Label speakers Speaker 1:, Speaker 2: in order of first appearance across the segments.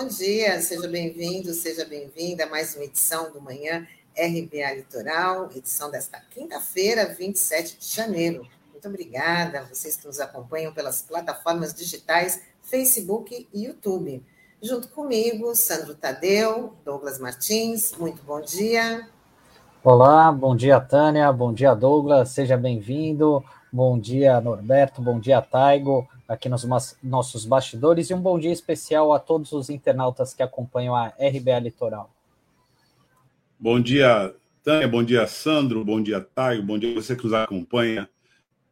Speaker 1: bom dia. Seja bem-vindo, seja bem-vinda a mais uma edição do Manhã RBA Litoral, edição desta quinta-feira, 27 de janeiro. Muito obrigada a vocês que nos acompanham pelas plataformas digitais Facebook e YouTube. Junto comigo, Sandro Tadeu, Douglas Martins. Muito bom dia.
Speaker 2: Olá, bom dia, Tânia. Bom dia, Douglas. Seja bem-vindo. Bom dia, Norberto. Bom dia, Taigo aqui nos nossos bastidores e um bom dia especial a todos os internautas que acompanham a RBA Litoral.
Speaker 3: Bom dia, Tânia, bom dia, Sandro, bom dia, Taio, bom dia você que nos acompanha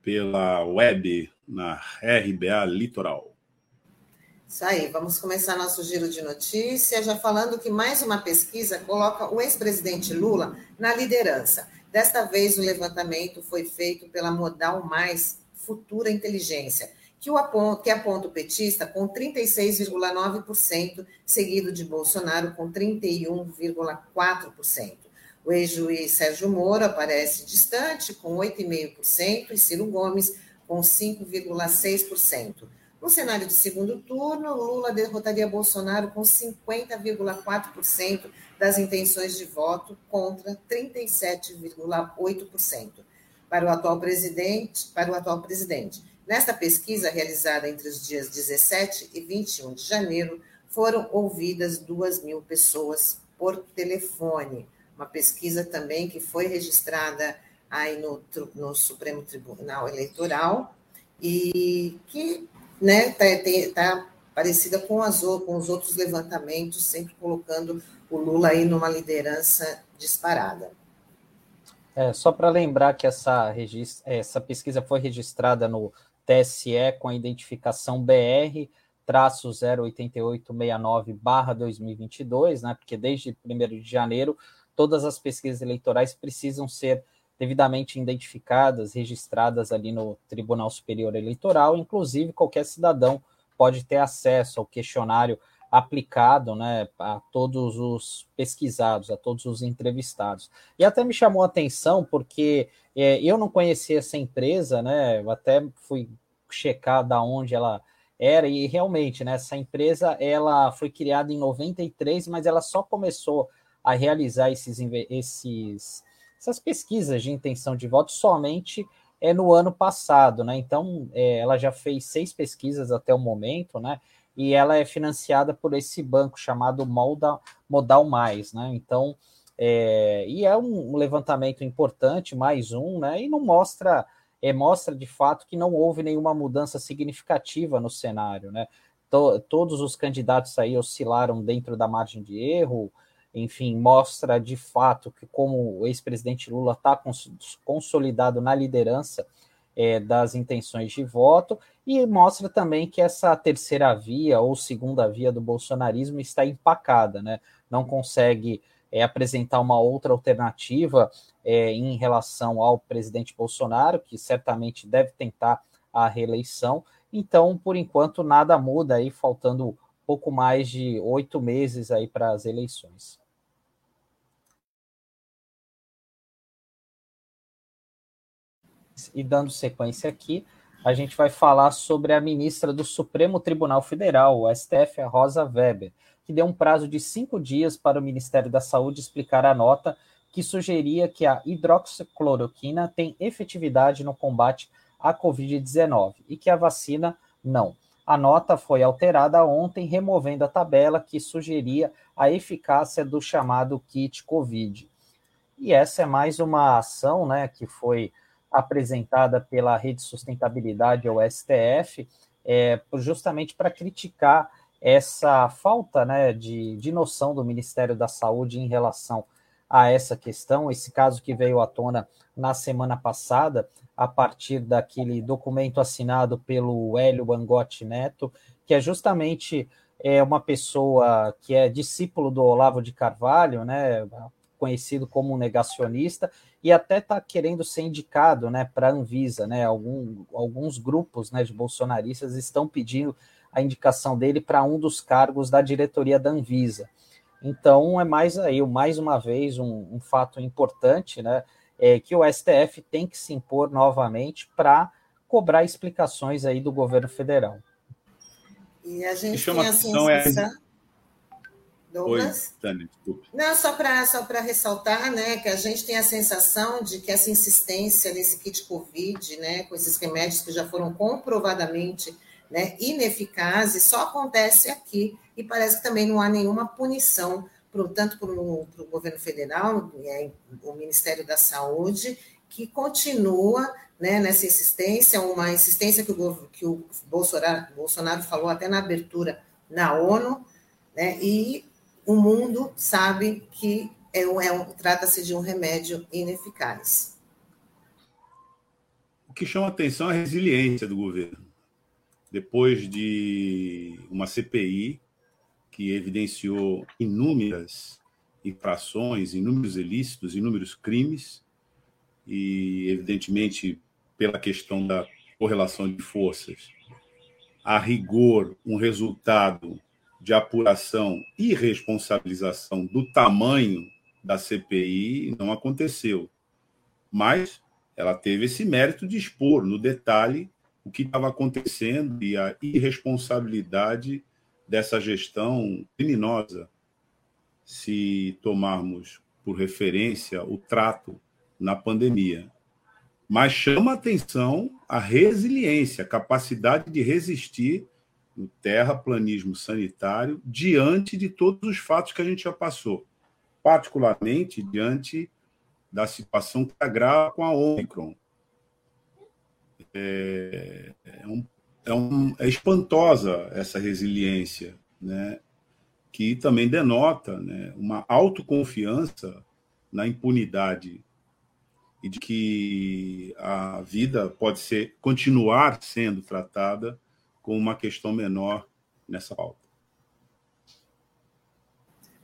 Speaker 3: pela web na RBA Litoral.
Speaker 1: Isso aí, vamos começar nosso giro de notícias, já falando que mais uma pesquisa coloca o ex-presidente Lula na liderança. Desta vez, o levantamento foi feito pela Modal Mais Futura Inteligência, que, o aponta, que aponta o petista com 36,9%, seguido de Bolsonaro com 31,4%. O ex-juiz Sérgio Moro aparece distante, com 8,5%, e Ciro Gomes com 5,6%. No cenário de segundo turno, Lula derrotaria Bolsonaro com 50,4% das intenções de voto contra 37,8% para o atual presidente, para o atual presidente. Nesta pesquisa, realizada entre os dias 17 e 21 de janeiro, foram ouvidas 2 mil pessoas por telefone. Uma pesquisa também que foi registrada aí no, no Supremo Tribunal Eleitoral e que está né, tá, tá parecida com, as, com os outros levantamentos, sempre colocando o Lula aí numa liderança disparada.
Speaker 2: É, só para lembrar que essa, essa pesquisa foi registrada no TSE com a identificação BR traço 08869 barra 2022, né, porque desde 1 de janeiro todas as pesquisas eleitorais precisam ser devidamente identificadas, registradas ali no Tribunal Superior Eleitoral, inclusive qualquer cidadão pode ter acesso ao questionário aplicado né, a todos os pesquisados, a todos os entrevistados. E até me chamou a atenção porque é, eu não conhecia essa empresa, né? Eu até fui checar da onde ela era e realmente, né? Essa empresa ela foi criada em 93, mas ela só começou a realizar esses, esses essas pesquisas de intenção de voto somente é no ano passado, né? Então, é, ela já fez seis pesquisas até o momento, né? E ela é financiada por esse banco chamado Modal, Modal Mais, né? Então, é, e é um levantamento importante, mais um, né? E não mostra, é, mostra de fato que não houve nenhuma mudança significativa no cenário, né? To, todos os candidatos aí oscilaram dentro da margem de erro, enfim, mostra de fato que como o ex-presidente Lula está consolidado na liderança é, das intenções de voto e mostra também que essa terceira via ou segunda via do bolsonarismo está empacada, né? Não consegue é, apresentar uma outra alternativa é, em relação ao presidente Bolsonaro, que certamente deve tentar a reeleição. Então, por enquanto, nada muda aí, faltando pouco mais de oito meses aí para as eleições. E dando sequência aqui, a gente vai falar sobre a ministra do Supremo Tribunal Federal, o STF, a Rosa Weber, que deu um prazo de cinco dias para o Ministério da Saúde explicar a nota que sugeria que a hidroxicloroquina tem efetividade no combate à Covid-19 e que a vacina não. A nota foi alterada ontem, removendo a tabela que sugeria a eficácia do chamado kit Covid. E essa é mais uma ação né, que foi apresentada pela Rede Sustentabilidade, ou STF, é, justamente para criticar essa falta né, de, de noção do Ministério da Saúde em relação a essa questão, esse caso que veio à tona na semana passada, a partir daquele documento assinado pelo Hélio Angotti Neto, que é justamente é, uma pessoa que é discípulo do Olavo de Carvalho, né, conhecido como um negacionista, e até está querendo ser indicado né, para a Anvisa. Né, algum, alguns grupos né, de bolsonaristas estão pedindo a indicação dele para um dos cargos da diretoria da Anvisa. Então, é mais aí, mais uma vez, um, um fato importante, né? é, que o STF tem que se impor novamente para cobrar explicações aí do governo federal.
Speaker 1: E a gente tem a sensação... É... Douglas? Oi, Tânia, desculpe. Não, só para só ressaltar né, que a gente tem a sensação de que essa insistência nesse kit Covid, né, com esses remédios que já foram comprovadamente né, ineficazes, só acontece aqui e parece que também não há nenhuma punição, pro, tanto para o governo federal, é, o Ministério da Saúde, que continua né, nessa insistência, uma insistência que o, que o Bolsonaro, Bolsonaro falou até na abertura na ONU, né, e o mundo sabe que é um, é um, trata-se de um remédio ineficaz.
Speaker 3: O que chama atenção é a resiliência do governo. Depois de uma CPI que evidenciou inúmeras infrações, inúmeros ilícitos, inúmeros crimes, e, evidentemente, pela questão da correlação de forças, a rigor, um resultado de apuração e responsabilização do tamanho da CPI não aconteceu. Mas ela teve esse mérito de expor no detalhe o que estava acontecendo e a irresponsabilidade dessa gestão criminosa, se tomarmos por referência o trato na pandemia. Mas chama atenção a resiliência, a capacidade de resistir no terraplanismo sanitário diante de todos os fatos que a gente já passou, particularmente diante da situação que agrava com a Omicron. É, é, um, é, um, é espantosa essa resiliência, né? que também denota né, uma autoconfiança na impunidade e de que a vida pode ser continuar sendo tratada com uma questão menor nessa pauta.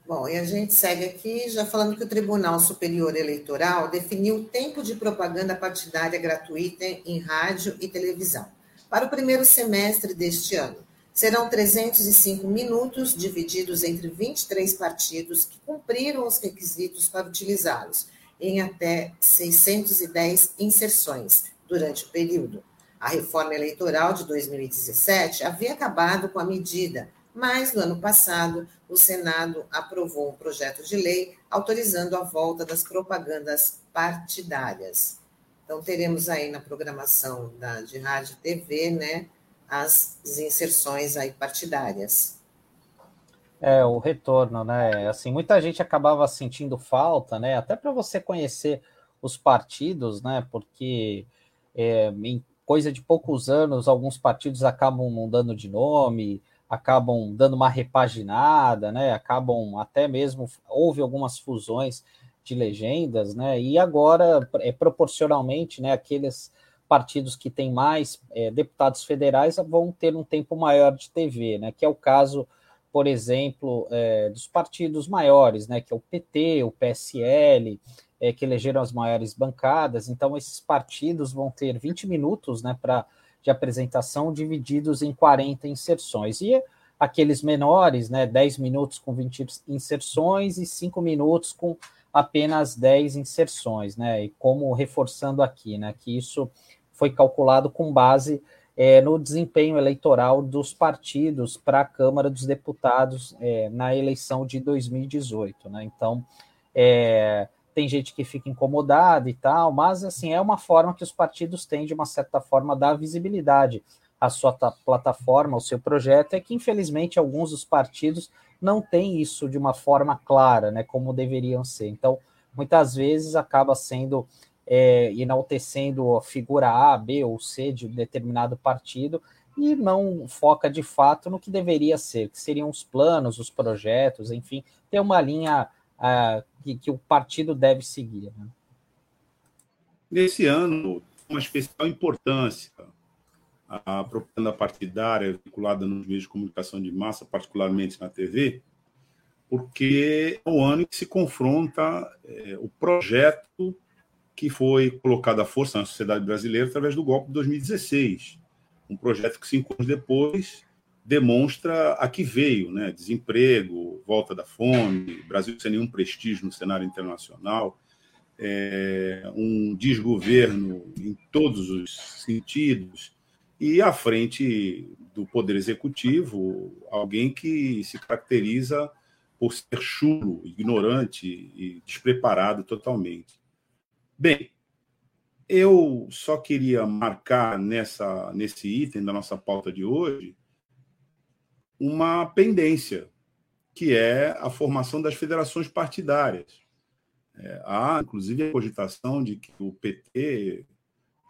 Speaker 1: Bom, e a gente segue aqui já falando que o Tribunal Superior Eleitoral definiu o tempo de propaganda partidária gratuita em rádio e televisão para o primeiro semestre deste ano. Serão 305 minutos, divididos entre 23 partidos que cumpriram os requisitos para utilizá-los, em até 610 inserções durante o período. A reforma eleitoral de 2017 havia acabado com a medida, mas no ano passado o Senado aprovou um projeto de lei autorizando a volta das propagandas partidárias. Então teremos aí na programação da, de rádio e TV, né, as inserções aí partidárias.
Speaker 2: É, o retorno, né? Assim, muita gente acabava sentindo falta, né? Até para você conhecer os partidos, né? Porque é, coisa de poucos anos, alguns partidos acabam mudando de nome, acabam dando uma repaginada, né? Acabam até mesmo houve algumas fusões de legendas, né? E agora, é, proporcionalmente, né? Aqueles partidos que têm mais é, deputados federais vão ter um tempo maior de TV, né? Que é o caso, por exemplo, é, dos partidos maiores, né? Que é o PT, o PSL, é, que elegeram as maiores bancadas. Então, esses partidos vão ter 20 minutos né, pra, de apresentação, divididos em 40 inserções. E aqueles menores, né, 10 minutos com 20 inserções e 5 minutos com apenas 10 inserções. Né, e como reforçando aqui, né, que isso foi calculado com base é, no desempenho eleitoral dos partidos para a Câmara dos Deputados é, na eleição de 2018. Né? Então, é, tem gente que fica incomodada e tal, mas assim é uma forma que os partidos têm de uma certa forma dar visibilidade à sua plataforma, ao seu projeto, é que infelizmente alguns dos partidos não têm isso de uma forma clara, né, como deveriam ser. Então, muitas vezes acaba sendo é, enaltecendo a figura A, B ou C de um determinado partido e não foca de fato no que deveria ser, que seriam os planos, os projetos, enfim, ter uma linha uh, que, que, o partido deve seguir. Né?
Speaker 3: Nesse ano, uma especial importância a propaganda partidária vinculada nos meios de comunicação de massa, particularmente na TV, porque é o ano em que se confronta é, o projeto que foi colocado à força na sociedade brasileira através do golpe de 2016. Um projeto que, cinco anos depois, demonstra a que veio, né? Desemprego, volta da fome, Brasil sem nenhum prestígio no cenário internacional, é, um desgoverno em todos os sentidos, e à frente do Poder Executivo, alguém que se caracteriza por ser chulo, ignorante e despreparado totalmente. Bem, eu só queria marcar nessa, nesse item da nossa pauta de hoje uma pendência, que é a formação das federações partidárias. É, há, inclusive, a cogitação de que o PT,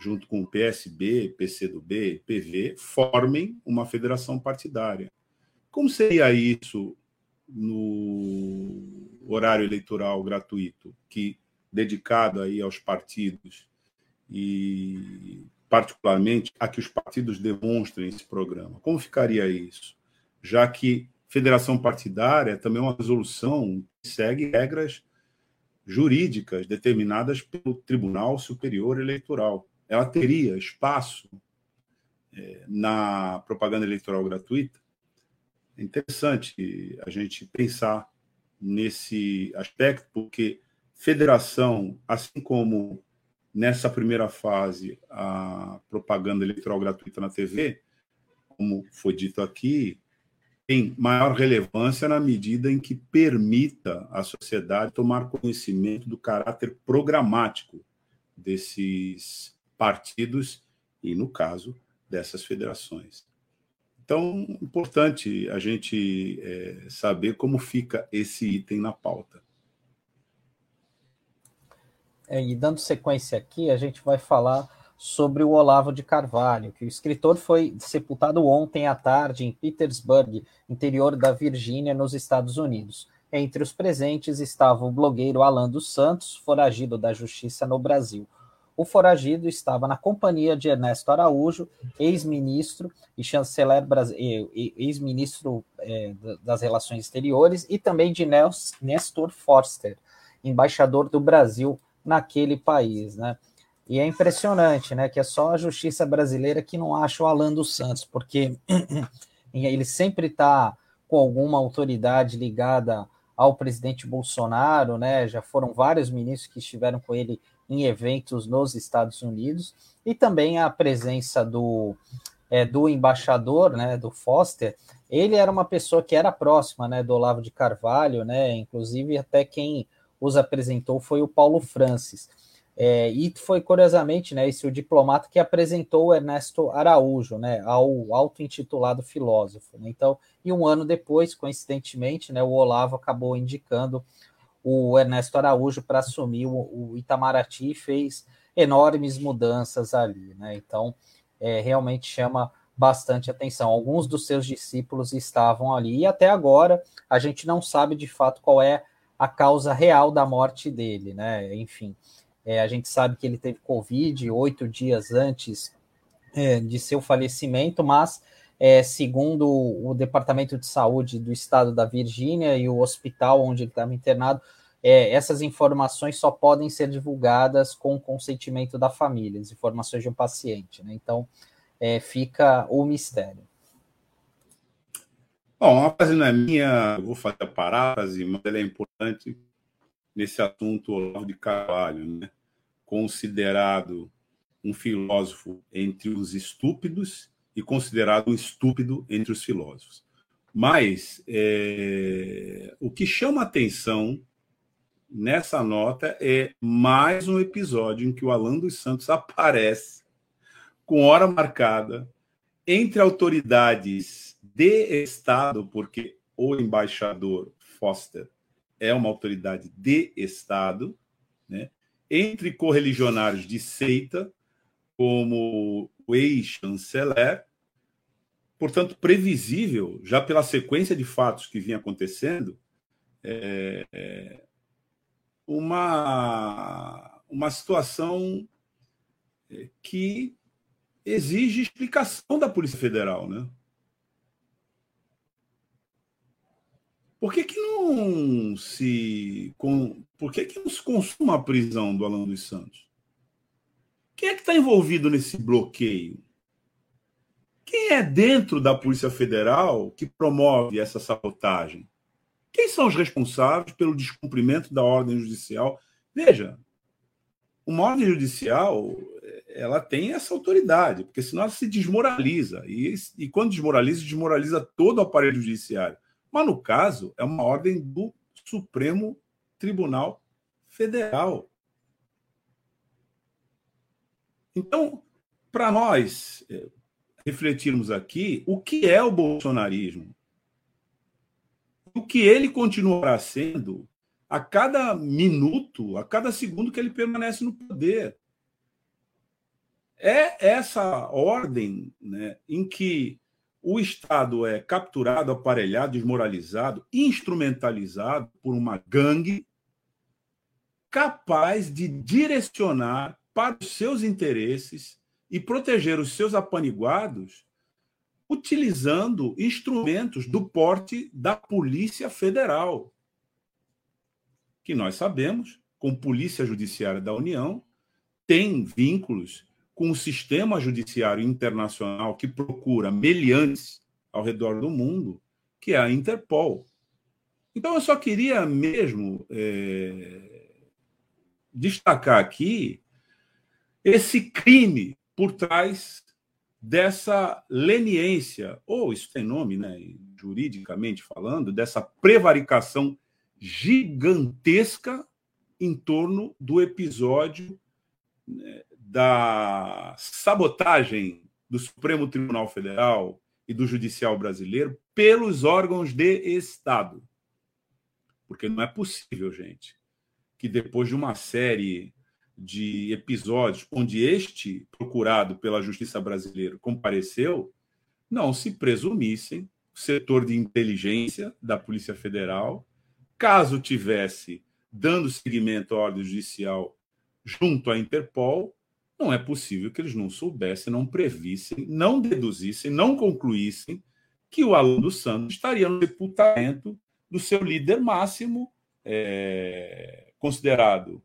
Speaker 3: junto com o PSB, PCdoB, PV, formem uma federação partidária. Como seria isso no horário eleitoral gratuito, que dedicado aí aos partidos e particularmente a que os partidos demonstrem esse programa? Como ficaria isso? Já que federação partidária é também uma resolução que segue regras jurídicas determinadas pelo Tribunal Superior Eleitoral. Ela teria espaço é, na propaganda eleitoral gratuita? É interessante a gente pensar nesse aspecto, porque federação, assim como nessa primeira fase a propaganda eleitoral gratuita na TV, como foi dito aqui, tem maior relevância na medida em que permita à sociedade tomar conhecimento do caráter programático desses partidos e, no caso, dessas federações. Então, importante a gente é, saber como fica esse item na pauta.
Speaker 2: É, e dando sequência aqui, a gente vai falar sobre o Olavo de Carvalho, que o escritor foi sepultado ontem à tarde em Petersburg, interior da Virgínia, nos Estados Unidos. Entre os presentes estava o blogueiro Alan dos Santos, foragido da justiça no Brasil. O foragido estava na companhia de Ernesto Araújo, ex-ministro e chanceler ex-ministro é, das Relações Exteriores, e também de Nestor Forster, embaixador do Brasil naquele país, né? E é impressionante, né, que é só a justiça brasileira que não acha o Alan dos Santos, porque ele sempre está com alguma autoridade ligada ao presidente Bolsonaro, né? Já foram vários ministros que estiveram com ele em eventos nos Estados Unidos, e também a presença do, é, do embaixador, né, do Foster, ele era uma pessoa que era próxima, né, do Olavo de Carvalho, né, inclusive até quem os apresentou foi o Paulo Francis. É, e foi curiosamente, né, esse o diplomata que apresentou Ernesto Araújo, né, ao auto-intitulado filósofo. Né? Então, e um ano depois, coincidentemente, né, o Olavo acabou indicando o Ernesto Araújo para assumir o, o, Itamaraty e fez enormes mudanças ali, né? Então, é, realmente chama bastante atenção. Alguns dos seus discípulos estavam ali e até agora a gente não sabe de fato qual é a causa real da morte dele, né? Enfim, é, a gente sabe que ele teve Covid oito dias antes é, de seu falecimento, mas é, segundo o Departamento de Saúde do Estado da Virgínia e o hospital onde ele estava internado, é, essas informações só podem ser divulgadas com consentimento da família, as informações de um paciente. Né? Então, é, fica o mistério.
Speaker 3: Bom, a frase não é minha, eu vou fazer a paráfrase, mas ela é importante nesse assunto Olavo de Carvalho, né? considerado um filósofo entre os estúpidos e considerado um estúpido entre os filósofos. Mas é, o que chama atenção nessa nota é mais um episódio em que o Alan dos Santos aparece com hora marcada entre autoridades de Estado, porque o embaixador Foster é uma autoridade de Estado, né? entre correligionários de seita, como o ex-chanceler, portanto, previsível, já pela sequência de fatos que vinha acontecendo, é, uma, uma situação é, que exige explicação da Polícia Federal, né? Por que, que não se. Com, por que, que não se consuma a prisão do Alan dos Santos? Quem é que está envolvido nesse bloqueio? Quem é dentro da Polícia Federal que promove essa sabotagem? Quem são os responsáveis pelo descumprimento da ordem judicial? Veja, uma ordem judicial ela tem essa autoridade, porque senão ela se desmoraliza. E, e quando desmoraliza, desmoraliza todo o aparelho judiciário. Mas, no caso, é uma ordem do Supremo Tribunal Federal. Então, para nós é, refletirmos aqui, o que é o bolsonarismo? O que ele continuará sendo a cada minuto, a cada segundo que ele permanece no poder. É essa ordem né, em que o Estado é capturado, aparelhado, desmoralizado, instrumentalizado por uma gangue capaz de direcionar para os seus interesses e proteger os seus apaniguados utilizando instrumentos do porte da Polícia Federal, que nós sabemos, com Polícia Judiciária da União, tem vínculos com o sistema judiciário internacional que procura meliantes ao redor do mundo, que é a Interpol. Então, eu só queria mesmo é, destacar aqui esse crime por trás dessa leniência, ou isso tem nome, né, juridicamente falando, dessa prevaricação gigantesca em torno do episódio né, da sabotagem do Supremo Tribunal Federal e do Judicial Brasileiro pelos órgãos de Estado. Porque não é possível, gente, que depois de uma série de episódios onde este procurado pela Justiça Brasileira compareceu, não se presumissem o setor de inteligência da Polícia Federal, caso tivesse dando seguimento à ordem judicial junto à Interpol, não é possível que eles não soubessem, não previssem, não deduzissem, não concluíssem que o Alan dos Santos estaria no sepultamento do seu líder máximo, é, considerado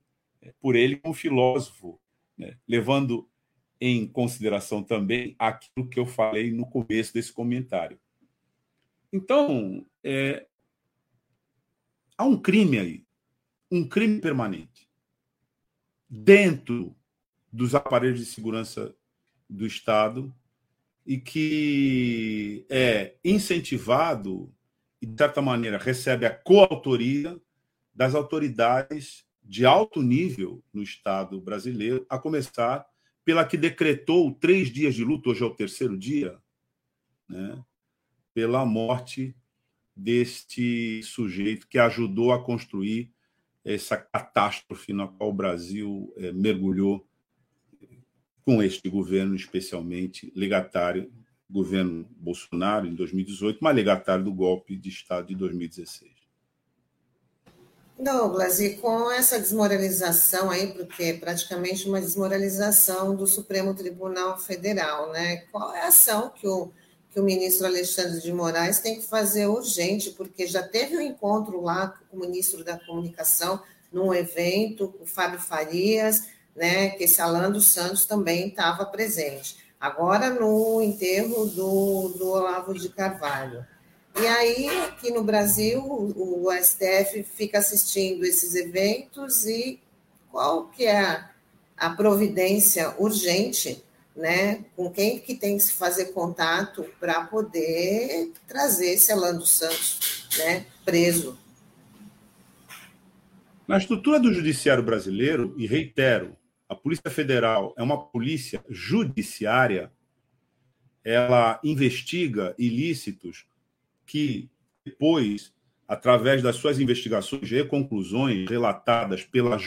Speaker 3: por ele como filósofo, né? levando em consideração também aquilo que eu falei no começo desse comentário. Então, é, há um crime aí, um crime permanente, dentro dos aparelhos de segurança do Estado e que é incentivado e, de certa maneira, recebe a coautoria das autoridades de alto nível no Estado brasileiro, a começar pela que decretou três dias de luto, hoje é o terceiro dia, né, pela morte deste sujeito que ajudou a construir essa catástrofe na qual o Brasil é, mergulhou com este governo, especialmente legatário, governo Bolsonaro em 2018, mas legatário do golpe de Estado de 2016.
Speaker 1: Douglas, e com essa desmoralização aí, porque é praticamente uma desmoralização do Supremo Tribunal Federal, né? Qual é a ação que o, que o ministro Alexandre de Moraes tem que fazer urgente? Porque já teve um encontro lá com o ministro da Comunicação, num evento, com o Fábio Farias, né? Que esse Alan dos Santos também estava presente. Agora, no enterro do, do Olavo de Carvalho. E aí, aqui no Brasil, o, STF fica assistindo esses eventos e qual que é a, providência urgente, né? Com quem que tem que se fazer contato para poder trazer esse Alan dos Santos, né? Preso.
Speaker 3: Na estrutura do judiciário brasileiro, e reitero, a Polícia Federal é uma polícia judiciária, ela investiga ilícitos que depois, através das suas investigações e conclusões relatadas pela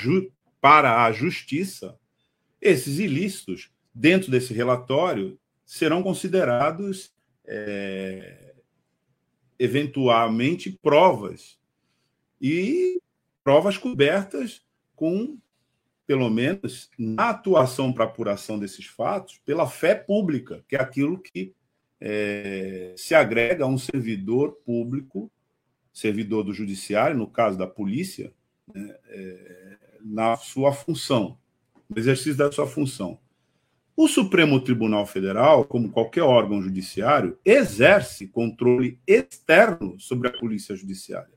Speaker 3: para a justiça, esses ilícitos, dentro desse relatório, serão considerados é, eventualmente provas. E provas cobertas com, pelo menos, na atuação para apuração desses fatos, pela fé pública, que é aquilo que é, se agrega a um servidor público, servidor do judiciário, no caso da polícia, né, é, na sua função, no exercício da sua função. O Supremo Tribunal Federal, como qualquer órgão judiciário, exerce controle externo sobre a polícia judiciária.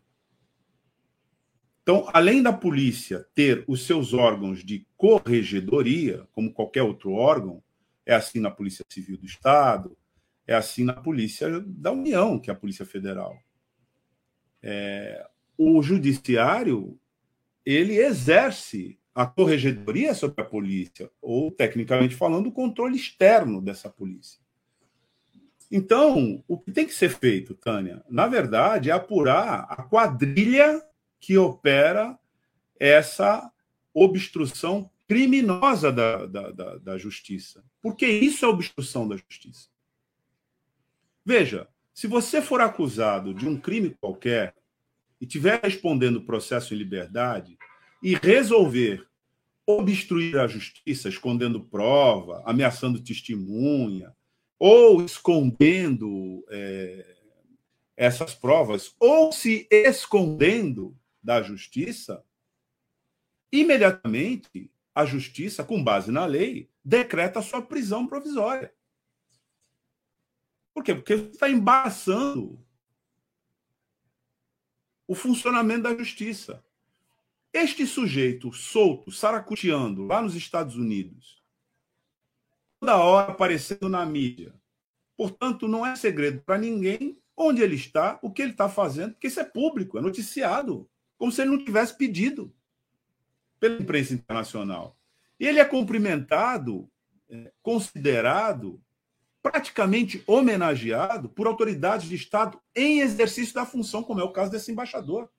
Speaker 3: Então, além da polícia ter os seus órgãos de corregedoria, como qualquer outro órgão, é assim na Polícia Civil do Estado, é assim na Polícia da União, que é a Polícia Federal. é, o judiciário ele exerce a corregedoria sobre a polícia, ou, tecnicamente falando, o controle externo dessa polícia. Então, o que tem que ser feito, Tânia, na verdade, é apurar a quadrilha que opera essa obstrução criminosa da, da, da, da justiça. Porque isso é obstrução da justiça. Veja, se você for acusado de um crime qualquer e estiver respondendo o processo em liberdade e resolver obstruir a justiça, escondendo prova, ameaçando testemunha, ou escondendo é, essas provas, ou se escondendo da justiça, imediatamente a justiça, com base na lei, decreta a sua prisão provisória. Por quê? Porque está embaraçando o funcionamento da justiça. Este sujeito solto, saracuteando lá nos Estados Unidos, toda hora aparecendo na mídia. Portanto, não é segredo para ninguém onde ele está, o que ele está fazendo, porque isso é público, é noticiado, como se ele não tivesse pedido pela imprensa internacional. E ele é cumprimentado, é, considerado, praticamente homenageado por autoridades de Estado em exercício da função, como é o caso desse embaixador.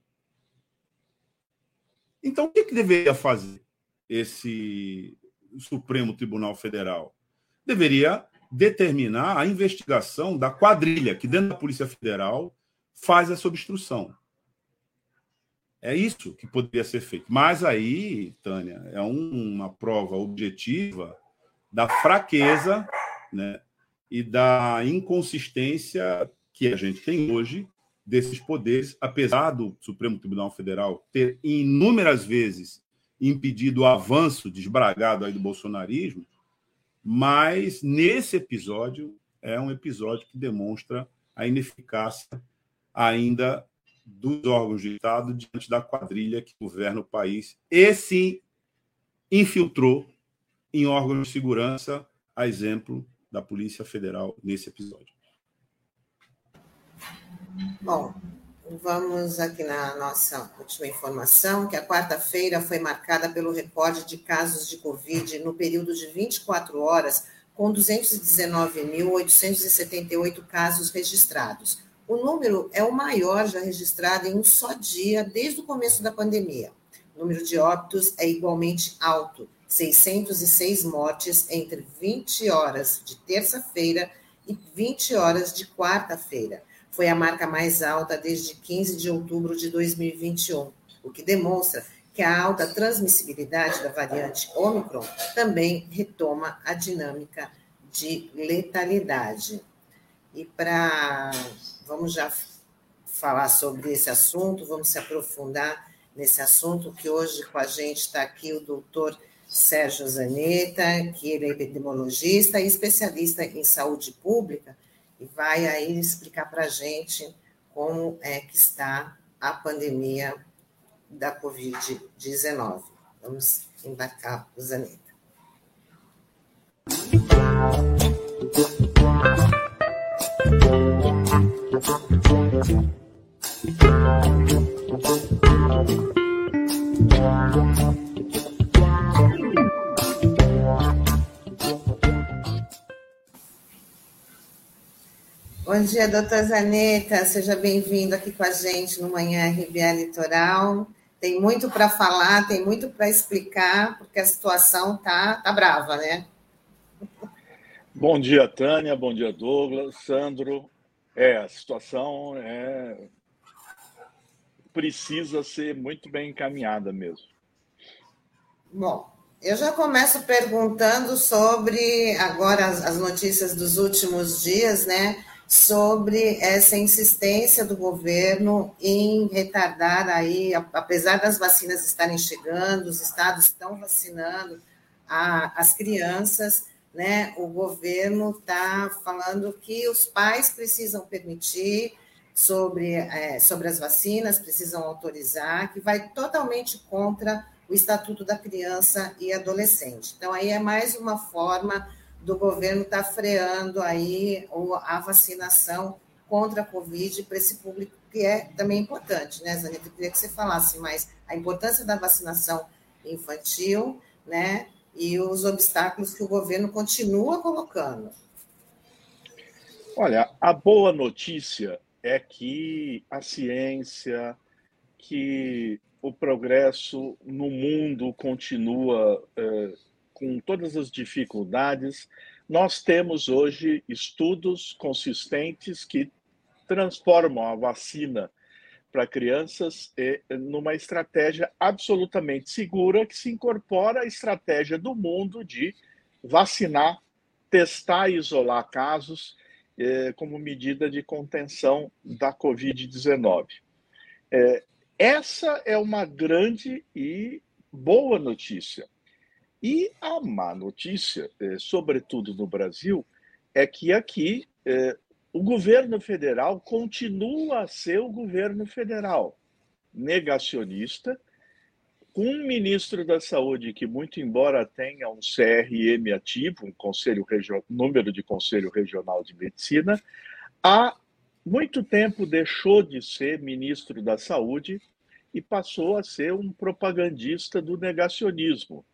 Speaker 3: Então, o que, que deveria fazer esse Supremo Tribunal Federal? Deveria determinar a investigação da quadrilha que, dentro da Polícia Federal, faz essa obstrução. É isso que poderia ser feito. Mas aí, Tânia, é uma prova objetiva da fraqueza né, e da inconsistência que a gente tem hoje desses poderes, apesar do Supremo Tribunal Federal ter inúmeras vezes impedido o avanço desbragado aí do bolsonarismo, mas nesse episódio é um episódio que demonstra a ineficácia ainda dos órgãos de Estado diante da quadrilha que governa o país e se infiltrou em órgãos de segurança, a exemplo da Polícia Federal nesse episódio.
Speaker 1: Bom, vamos aqui na nossa última informação, que a quarta-feira foi marcada pelo recorde de casos de Covid no período de 24 horas, com 219.878 casos registrados o número é o maior já registrado em um só dia desde o começo da pandemia. O número de óbitos é igualmente alto, 606 mortes entre 20 horas de terça-feira e 20 horas de quarta-feira. Foi a marca mais alta desde 15 de outubro de 2021, o que demonstra que a alta transmissibilidade da variante Omicron também retoma a dinâmica de letalidade. E para vamos já falar sobre esse assunto, vamos se aprofundar nesse assunto, que hoje com a gente está aqui o doutor Sérgio Zanetta, que ele é epidemiologista e especialista em saúde pública, e vai aí explicar para a gente como é que está a pandemia da Covid-19. Vamos embarcar Zanetta. Bom dia, doutor Zaneta. Seja bem-vindo aqui com a gente no Manhã RBA Litoral. Tem muito para falar, tem muito para explicar, porque a situação tá, tá brava, né?
Speaker 4: Bom dia, Tânia. Bom dia, Douglas, Sandro. É, a situação é precisa ser muito bem encaminhada mesmo.
Speaker 1: Bom, eu já começo perguntando sobre agora as, as notícias dos últimos dias, né? Sobre essa insistência do governo em retardar aí, apesar das vacinas estarem chegando, os estados estão vacinando a, as crianças, né? O governo está falando que os pais precisam permitir sobre, é, sobre as vacinas, precisam autorizar, que vai totalmente contra o Estatuto da Criança e Adolescente. Então, aí é mais uma forma do governo estar tá freando aí a vacinação contra a Covid para esse público que é também importante, né, Zaneta? Eu queria que você falasse mais a importância da vacinação infantil, né, e os obstáculos que o governo continua colocando.
Speaker 4: Olha, a boa notícia é que a ciência, que o progresso no mundo continua eh, com todas as dificuldades. Nós temos hoje estudos consistentes que transformam a vacina para crianças numa estratégia absolutamente segura que se incorpora à estratégia do mundo de vacinar, testar e isolar casos eh, como medida de contenção da Covid-19. Eh, essa é uma grande e boa notícia. E a má notícia, eh, sobretudo no Brasil, é que aqui o governo federal continua a ser o governo federal negacionista, com um ministro da Saúde que, muito embora tenha um CRM ativo, um conselho número de Conselho Regional de Medicina, há muito tempo deixou de ser ministro da Saúde e passou a ser um propagandista do negacionismo.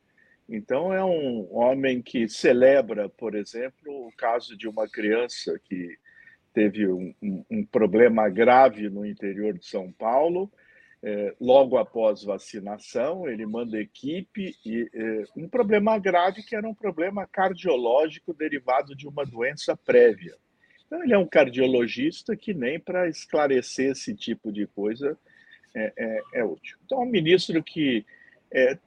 Speaker 4: Então, é um homem que celebra, por exemplo, o caso de uma criança que teve um, um, um problema grave no interior de São Paulo. É, logo após vacinação, ele manda equipe e é, um problema grave que era um problema cardiológico derivado de uma doença prévia. Então, ele é um cardiologista que nem para esclarecer esse tipo de coisa é, é, é útil. Então, é um ministro que é,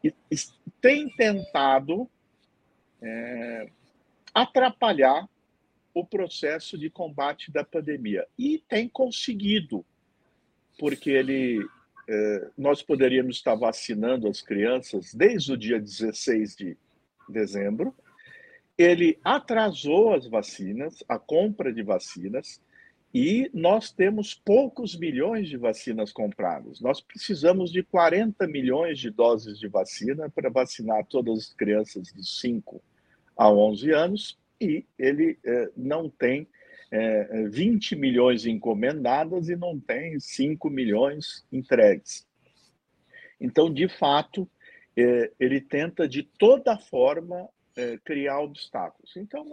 Speaker 4: tem tentado é, atrapalhar o processo de combate da pandemia. E tem conseguido, porque ele, eh, nós poderíamos estar vacinando as crianças desde o dia 16 de dezembro. Ele atrasou as vacinas, a compra de vacinas, e nós temos poucos milhões de vacinas compradas. Nós precisamos de 40 milhões de doses de vacina para vacinar todas as crianças de 5 a 11 anos e ele é, não tem é, 20 milhões encomendadas e não tem 5 milhões entregues. Então, de fato, é, ele tenta de toda forma criar obstáculos. Então,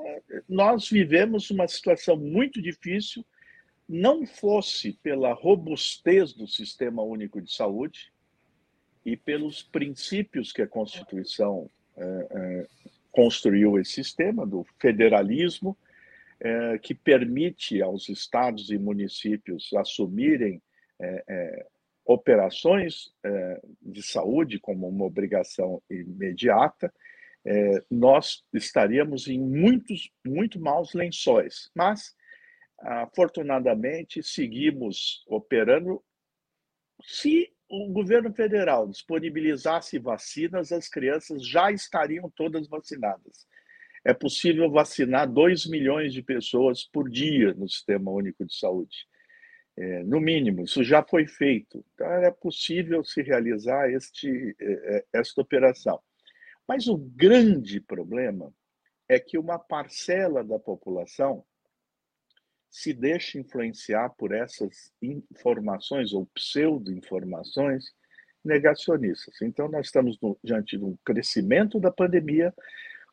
Speaker 4: nós vivemos uma situação muito difícil, não fosse pela robustez do Sistema Único de Saúde e pelos princípios que a Constituição construiu esse sistema do federalismo, é, que permite aos estados e municípios assumirem é, é, operações é, de saúde como uma obrigação imediata, é, nós estaríamos em muitos, muito maus lençóis. Mas, afortunadamente, seguimos operando. Se o governo federal disponibilizasse vacinas, as crianças já estariam todas vacinadas. É possível vacinar 2 milhões de pessoas por dia no Sistema Único de Saúde. É, no mínimo, isso já foi feito. Então, é possível se realizar este, é, é, esta operação. Mas o grande problema é que uma parcela da população se deixa influenciar por essas informações ou pseudo-informações negacionistas. Então, nós estamos no, diante de um crescimento da pandemia,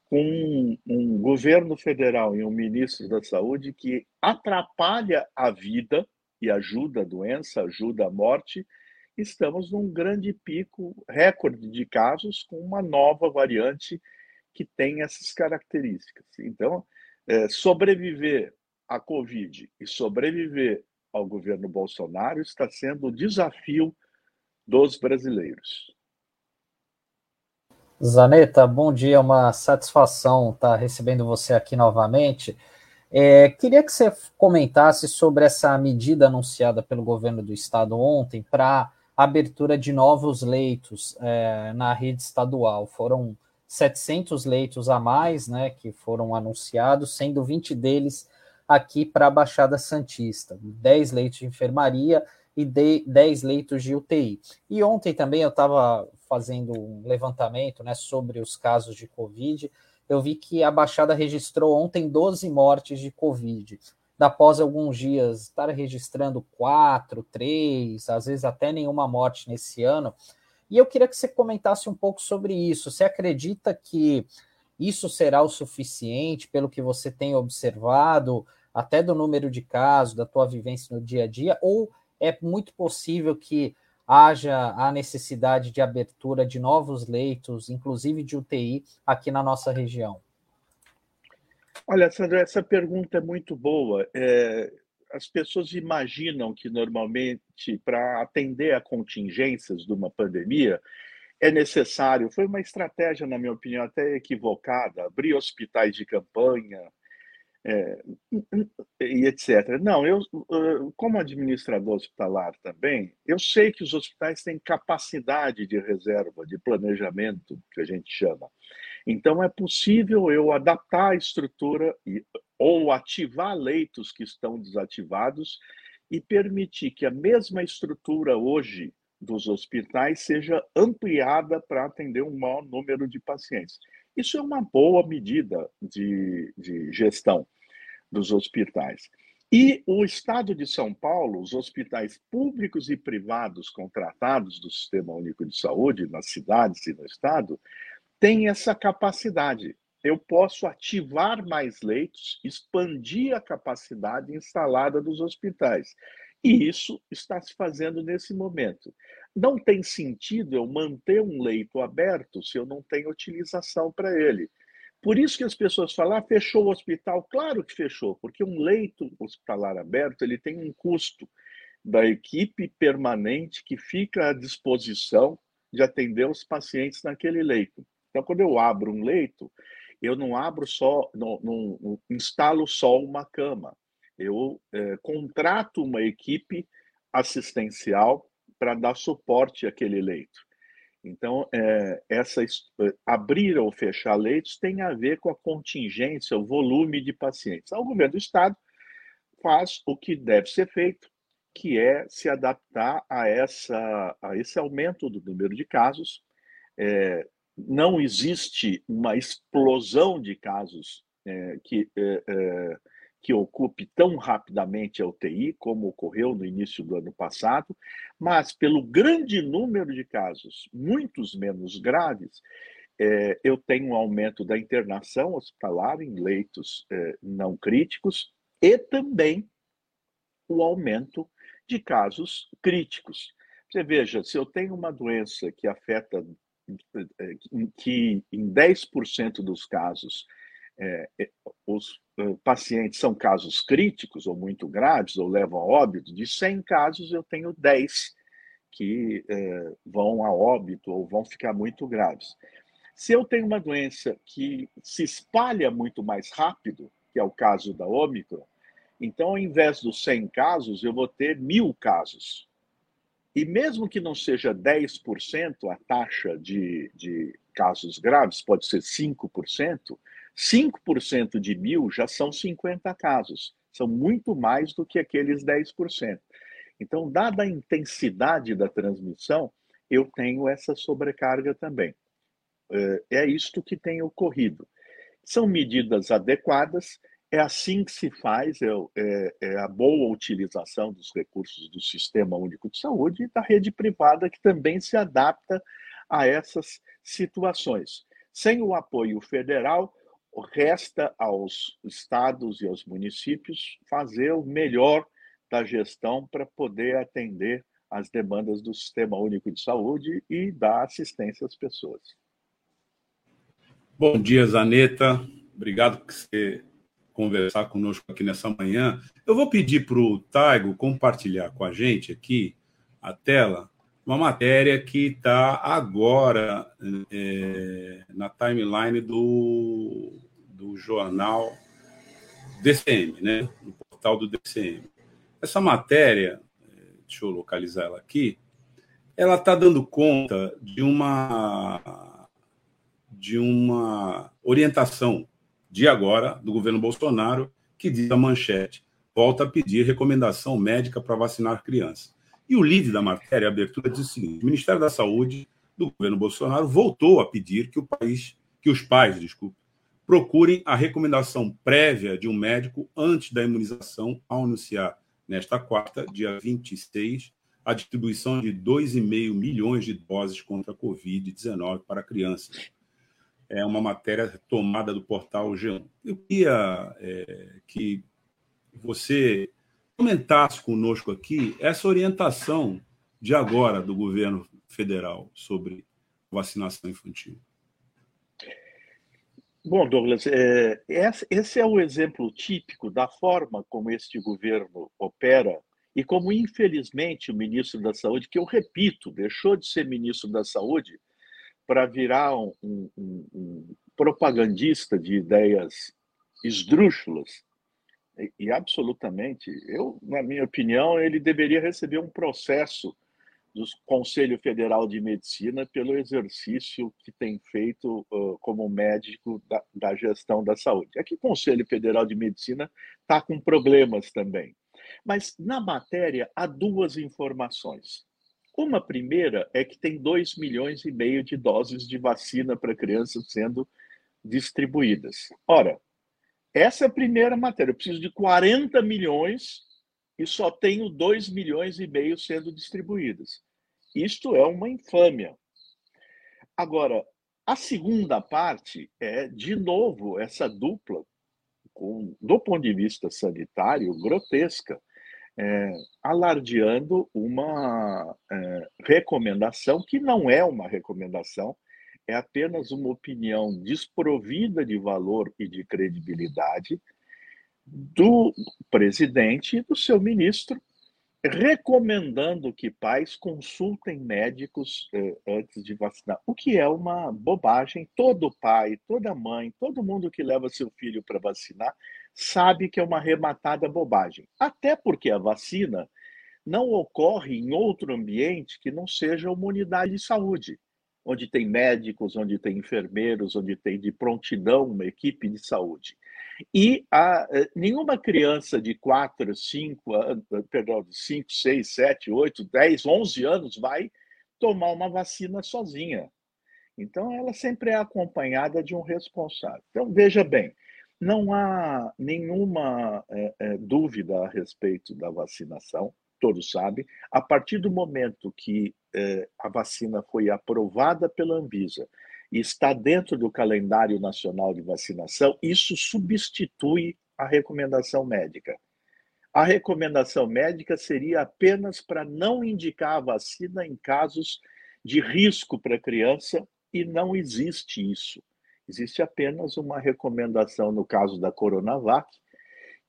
Speaker 4: com um, um governo federal e um ministro da saúde que atrapalha a vida e ajuda a doença, ajuda a morte. Estamos num grande pico, recorde de casos, com uma nova variante que tem essas características. Então, é, sobreviver a Covid e sobreviver ao governo Bolsonaro está sendo o desafio dos brasileiros.
Speaker 2: Zaneta, bom dia, uma satisfação estar recebendo você aqui novamente. É, queria que você comentasse sobre essa medida anunciada pelo governo do estado ontem para abertura de novos leitos é, na rede estadual. Foram 700 leitos a mais né, que foram anunciados, sendo 20 deles aqui para a Baixada Santista, 10 leitos de enfermaria e 10 leitos de UTI. E ontem também eu estava fazendo um levantamento né, sobre os casos de Covid, eu vi que a Baixada registrou ontem 12 mortes de Covid. após alguns dias estar registrando quatro, três, às vezes até nenhuma morte nesse ano. E eu queria que você comentasse um pouco sobre isso. Você acredita que isso será o suficiente pelo que você tem observado, até do número de casos, da tua vivência no dia a dia, ou é muito possível que haja a necessidade de abertura de novos leitos, inclusive de UTI, aqui na nossa região?
Speaker 4: Olha, Sandra, essa pergunta é muito boa. É, as pessoas imaginam que normalmente para atender a contingências de uma pandemia é necessário, foi uma estratégia, na minha opinião, até equivocada, abrir hospitais de campanha é, e etc. Não, eu, como administrador hospitalar também, eu sei que os hospitais têm capacidade de reserva, de planejamento, que a gente chama. Então, é possível eu adaptar a estrutura e, ou ativar leitos que estão desativados e permitir que a mesma estrutura hoje dos hospitais seja ampliada para atender um maior número de pacientes. Isso é uma boa medida de, de gestão dos hospitais. E o Estado de São Paulo, os hospitais públicos e privados contratados do Sistema Único de Saúde, nas cidades e no Estado, têm essa capacidade. Eu posso ativar mais leitos, expandir a capacidade instalada dos hospitais. E isso está se fazendo nesse momento. Não tem sentido eu manter um leito aberto se eu não tenho utilização para ele. Por isso que as pessoas falam, ah, fechou o hospital. Claro que fechou, porque um leito hospitalar aberto ele tem um custo da equipe permanente que fica à disposição de atender os pacientes naquele leito. Então, quando eu abro um leito, eu não abro só, não, não, não instalo só uma cama eu é, contrato uma equipe assistencial para dar suporte àquele leito. Então, é, essa abrir ou fechar leitos tem a ver com a contingência, o volume de pacientes. O governo do estado faz o que deve ser feito, que é se adaptar a, essa, a esse aumento do número de casos. É, não existe uma explosão de casos é, que é, é, que ocupe tão rapidamente a UTI, como ocorreu no início do ano passado, mas pelo grande número de casos, muitos menos graves, é, eu tenho um aumento da internação hospitalar em leitos é, não críticos e também o aumento de casos críticos. Você veja, se eu tenho uma doença que afeta, é, que em 10% dos casos os pacientes são casos críticos ou muito graves ou levam a óbito, de 100 casos eu tenho 10 que é, vão a óbito ou vão ficar muito graves. Se eu tenho uma doença que se espalha muito mais rápido, que é o caso da Ômicron, então, ao invés dos 100 casos, eu vou ter mil casos. E mesmo que não seja 10% a taxa de, de casos graves, pode ser 5%, 5% de mil já são 50 casos, são muito mais do que aqueles 10%. Então, dada a intensidade da transmissão, eu tenho essa sobrecarga também. É, é isto que tem ocorrido. São medidas adequadas, é assim que se faz, é, é, é, a boa utilização dos recursos do Sistema Único de Saúde e da rede privada, que também se adapta a essas situações. Sem o apoio federal, resta aos estados e aos municípios fazer o melhor da gestão para poder atender às demandas do Sistema Único de Saúde e dar assistência às pessoas.
Speaker 3: Bom dia, Zaneta. Obrigado por você conversar conosco aqui nessa manhã. Eu vou pedir para o Taigo compartilhar com a gente aqui a tela uma matéria que está agora é, na timeline do, do jornal DCM, né? no portal do DCM. Essa matéria, é, deixa eu localizar ela aqui, ela está dando conta de uma de uma orientação de agora do governo Bolsonaro que diz a manchete volta a pedir recomendação médica para vacinar crianças. E o líder da matéria, a abertura, diz o seguinte: o Ministério da Saúde do governo Bolsonaro voltou a pedir que o país, que os pais, desculpe, procurem a recomendação prévia de um médico antes da imunização ao anunciar nesta quarta, dia 26, a distribuição de 2,5 milhões de doses contra a Covid-19 para crianças. É uma matéria tomada do portal G1. Eu queria é, que você comentasse conosco aqui essa orientação de agora do governo federal sobre vacinação infantil.
Speaker 4: Bom, Douglas, é, esse é o exemplo típico da forma como este governo opera e como, infelizmente, o ministro da Saúde, que eu repito, deixou de ser ministro da Saúde para virar um, um, um propagandista de ideias esdrúxulas, e, absolutamente, eu, na minha opinião, ele deveria receber um processo do Conselho Federal de Medicina pelo exercício que tem feito uh, como médico da, da, gestão da saúde. Aqui o Conselho Federal de Medicina está com problemas também. Mas na matéria há duas informações. Uma primeira é que tem 2 milhões e meio de doses de vacina para crianças sendo distribuídas. Ora, essa é a primeira matéria. Eu preciso de 40 milhões e só tenho 2 milhões e meio sendo distribuídas. Isto é uma infâmia. Agora, a segunda parte é, de novo, essa dupla, com, do ponto de vista sanitário, grotesca, é, alardeando uma é, recomendação que não é uma recomendação, é apenas uma opinião desprovida de valor e de credibilidade, do presidente e do seu ministro, recomendando que pais consultem médicos eh, antes de vacinar, o que é uma bobagem. Todo pai, toda mãe, todo mundo que leva seu filho para vacinar sabe que é uma arrematada bobagem. Até porque a vacina não ocorre em outro ambiente que não seja uma unidade de saúde, onde tem médicos, onde tem enfermeiros, onde tem de prontidão uma equipe de saúde. E a, eh, nenhuma criança de 4, 5, perdão, de 5, 6, 7, 8, 10, 11 anos vai tomar uma vacina sozinha. Então, ela sempre é acompanhada de um responsável. Então, veja bem, não há nenhuma é, é, dúvida a respeito da vacinação, todos sabem. A partir do momento que é, a vacina foi aprovada pela Anvisa e está dentro do calendário nacional de vacinação, isso substitui a recomendação médica. A recomendação médica seria apenas para não indicar a vacina em casos de risco para a criança e não existe isso. Existe apenas uma recomendação no caso da Coronavac,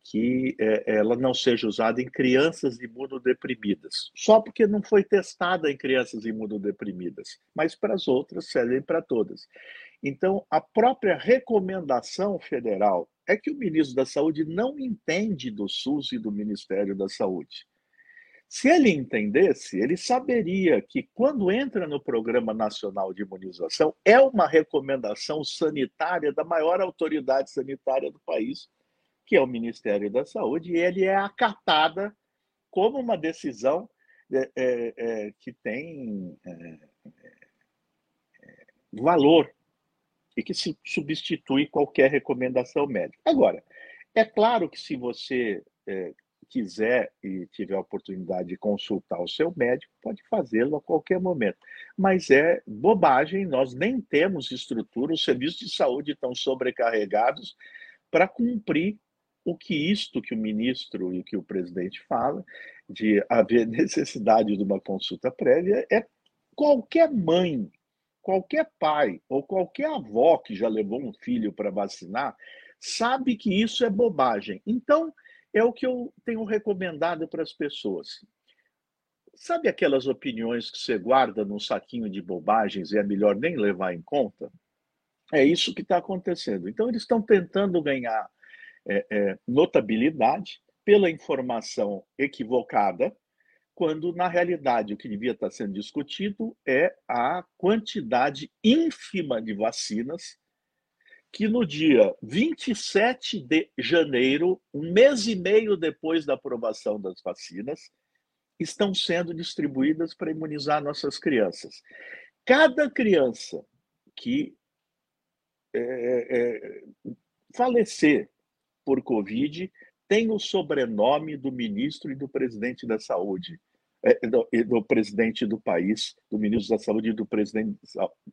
Speaker 4: que é, ela não seja usada em crianças imunodeprimidas, só porque não foi testada em crianças imunodeprimidas, mas para as outras servem para todas. Então, a própria recomendação federal é que o ministro da Saúde não entende do SUS e do Ministério da Saúde. Se ele entendesse, ele saberia que quando entra no Programa Nacional de Imunização, é uma recomendação sanitária da maior autoridade sanitária do país, que é o Ministério da Saúde, e ele é acatada como uma decisão é, é, é que tem é, é, valor e que se substitui qualquer recomendação médica. Agora, é claro que se você quiser e tiver a oportunidade de consultar o seu médico, pode fazê-lo a qualquer momento. Mas é bobagem, nós nem temos estrutura, os serviços de saúde estão sobrecarregados para cumprir o que isto que o ministro e que o presidente fala, de haver necessidade de uma consulta prévia, é qualquer mãe, qualquer pai ou qualquer avó que já levou um filho para vacinar, sabe que isso é bobagem. Então, é o que eu tenho recomendado para as pessoas. Sabe aquelas opiniões que você guarda num saquinho de bobagens e é melhor nem levar em conta? É isso que está acontecendo. Então, eles estão tentando ganhar é, é, notabilidade pela informação equivocada, quando na realidade o que devia estar sendo discutido é a quantidade ínfima de vacinas que no dia 27 de janeiro, um mês e meio depois da aprovação das vacinas, estão sendo distribuídas para imunizar nossas crianças. Cada criança que é, é, falecer por Covid tem o sobrenome do ministro e do presidente da saúde, é, do, do, presidente do país, do ministro da saúde e do presidente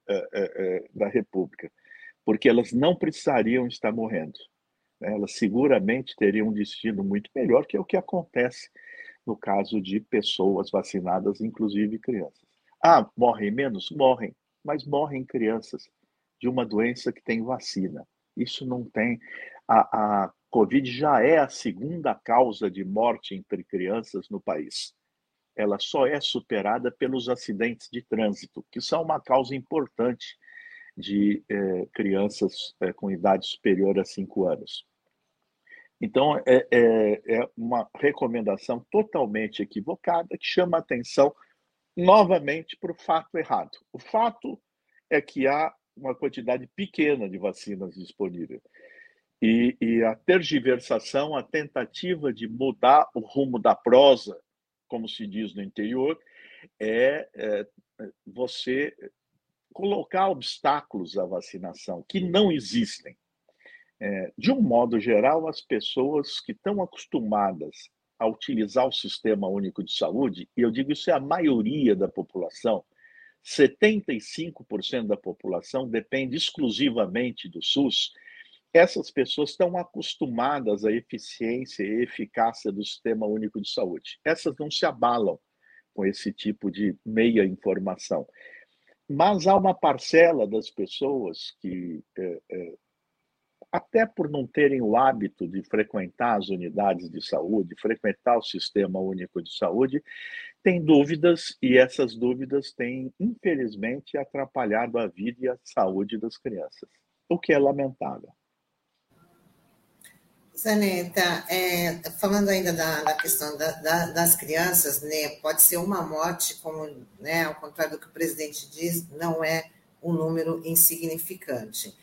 Speaker 4: é, é, da República, porque elas não precisariam estar morrendo. Né? Elas seguramente teriam um destino muito melhor, que é o que acontece no caso de pessoas vacinadas, inclusive crianças. Ah, morrem menos? Morrem, mas morrem crianças de uma doença que tem vacina. Isso não tem. A, a Covid já é a segunda causa de morte entre crianças no país. Ela só é superada pelos acidentes de trânsito, que são uma causa importante de eh, crianças eh, com idade superior a 5 anos. Então, é, é, é, uma recomendação totalmente equivocada que chama atenção novamente para o fato errado. O fato é que há uma quantidade pequena de vacinas disponíveis. E, e, a tergiversação, a tentativa de mudar o rumo da prosa, como se diz no interior, é, é você colocar obstáculos à vacinação que não existem. É, de um modo geral, as pessoas que estão acostumadas a utilizar o Sistema Único de Saúde, e eu digo isso é a maioria da população, 75% da população depende exclusivamente do SUS. Essas pessoas estão acostumadas à eficiência e eficácia do Sistema Único de Saúde. Essas não se abalam com esse tipo de meia informação. Mas há uma parcela das pessoas que, é, é, até por não terem o hábito de frequentar as unidades de saúde, frequentar o Sistema Único de Saúde, tem dúvidas e essas dúvidas têm, infelizmente, atrapalhado a vida e a saúde das crianças, o que é lamentável.
Speaker 1: Zaneta, é, falando ainda da, da questão da, da, das crianças, né, pode ser uma morte, como, né, ao contrário do que o presidente diz, não é um número insignificante.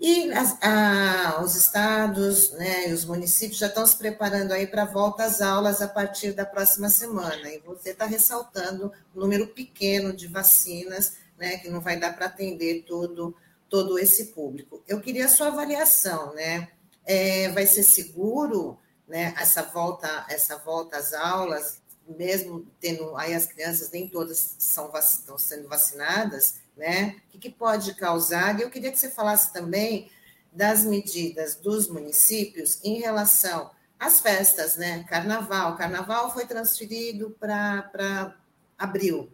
Speaker 1: E as, a, os estados né, e os municípios já estão se preparando aí para a volta às aulas a partir da próxima semana. E você está ressaltando o número pequeno de vacinas, né, que não vai dar para atender todo, todo esse público. Eu queria a sua avaliação, né? É, vai ser seguro né, essa, volta, essa volta às aulas, mesmo tendo aí as crianças, nem todas são, estão sendo vacinadas, né? O que, pode causar? E eu queria que você falasse também das medidas dos municípios em relação às festas, né? Carnaval. Carnaval foi transferido para abril,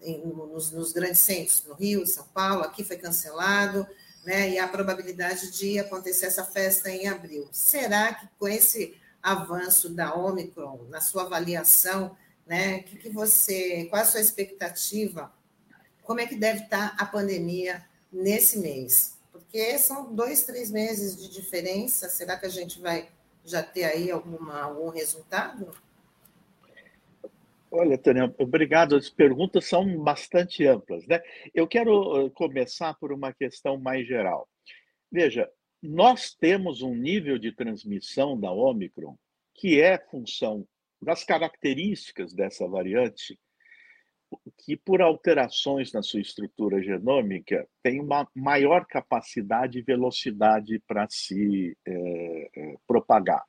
Speaker 1: em, nos, nos, grandes centros, no Rio, São Paulo, aqui foi cancelado, né? E a probabilidade de acontecer essa festa em abril. Será que com esse avanço da Omicron, na sua avaliação, né? Que, que você, qual a sua expectativa como é que deve estar a pandemia nesse mês? Porque são dois, três meses de diferença. Será que a gente vai já ter aí alguma, algum resultado?
Speaker 4: Olha, Tânia, obrigado. As perguntas são bastante amplas. Né? Eu quero começar por uma questão mais geral. Veja, nós temos um nível de transmissão da Omicron que é função das características dessa variante que, por alterações na sua estrutura genômica, tem uma maior capacidade e velocidade para se é, é, propagar.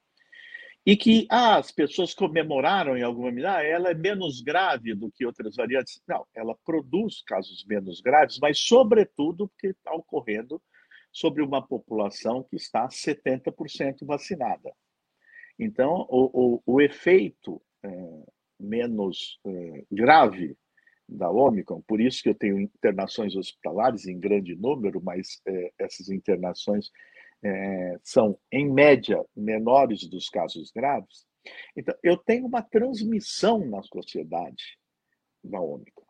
Speaker 4: E que ah, as pessoas comemoraram em alguma medida, ah, ela é menos grave do que outras variantes. Não, ela produz casos menos graves, mas, sobretudo, porque está ocorrendo sobre uma população que está 70% vacinada. Então, o, o, o efeito é, menos é, grave da Omicron, por isso que eu tenho internações hospitalares em grande número, mas é, essas internações é, são, em média, menores dos casos graves. Então, eu tenho uma transmissão na sociedade da Omicron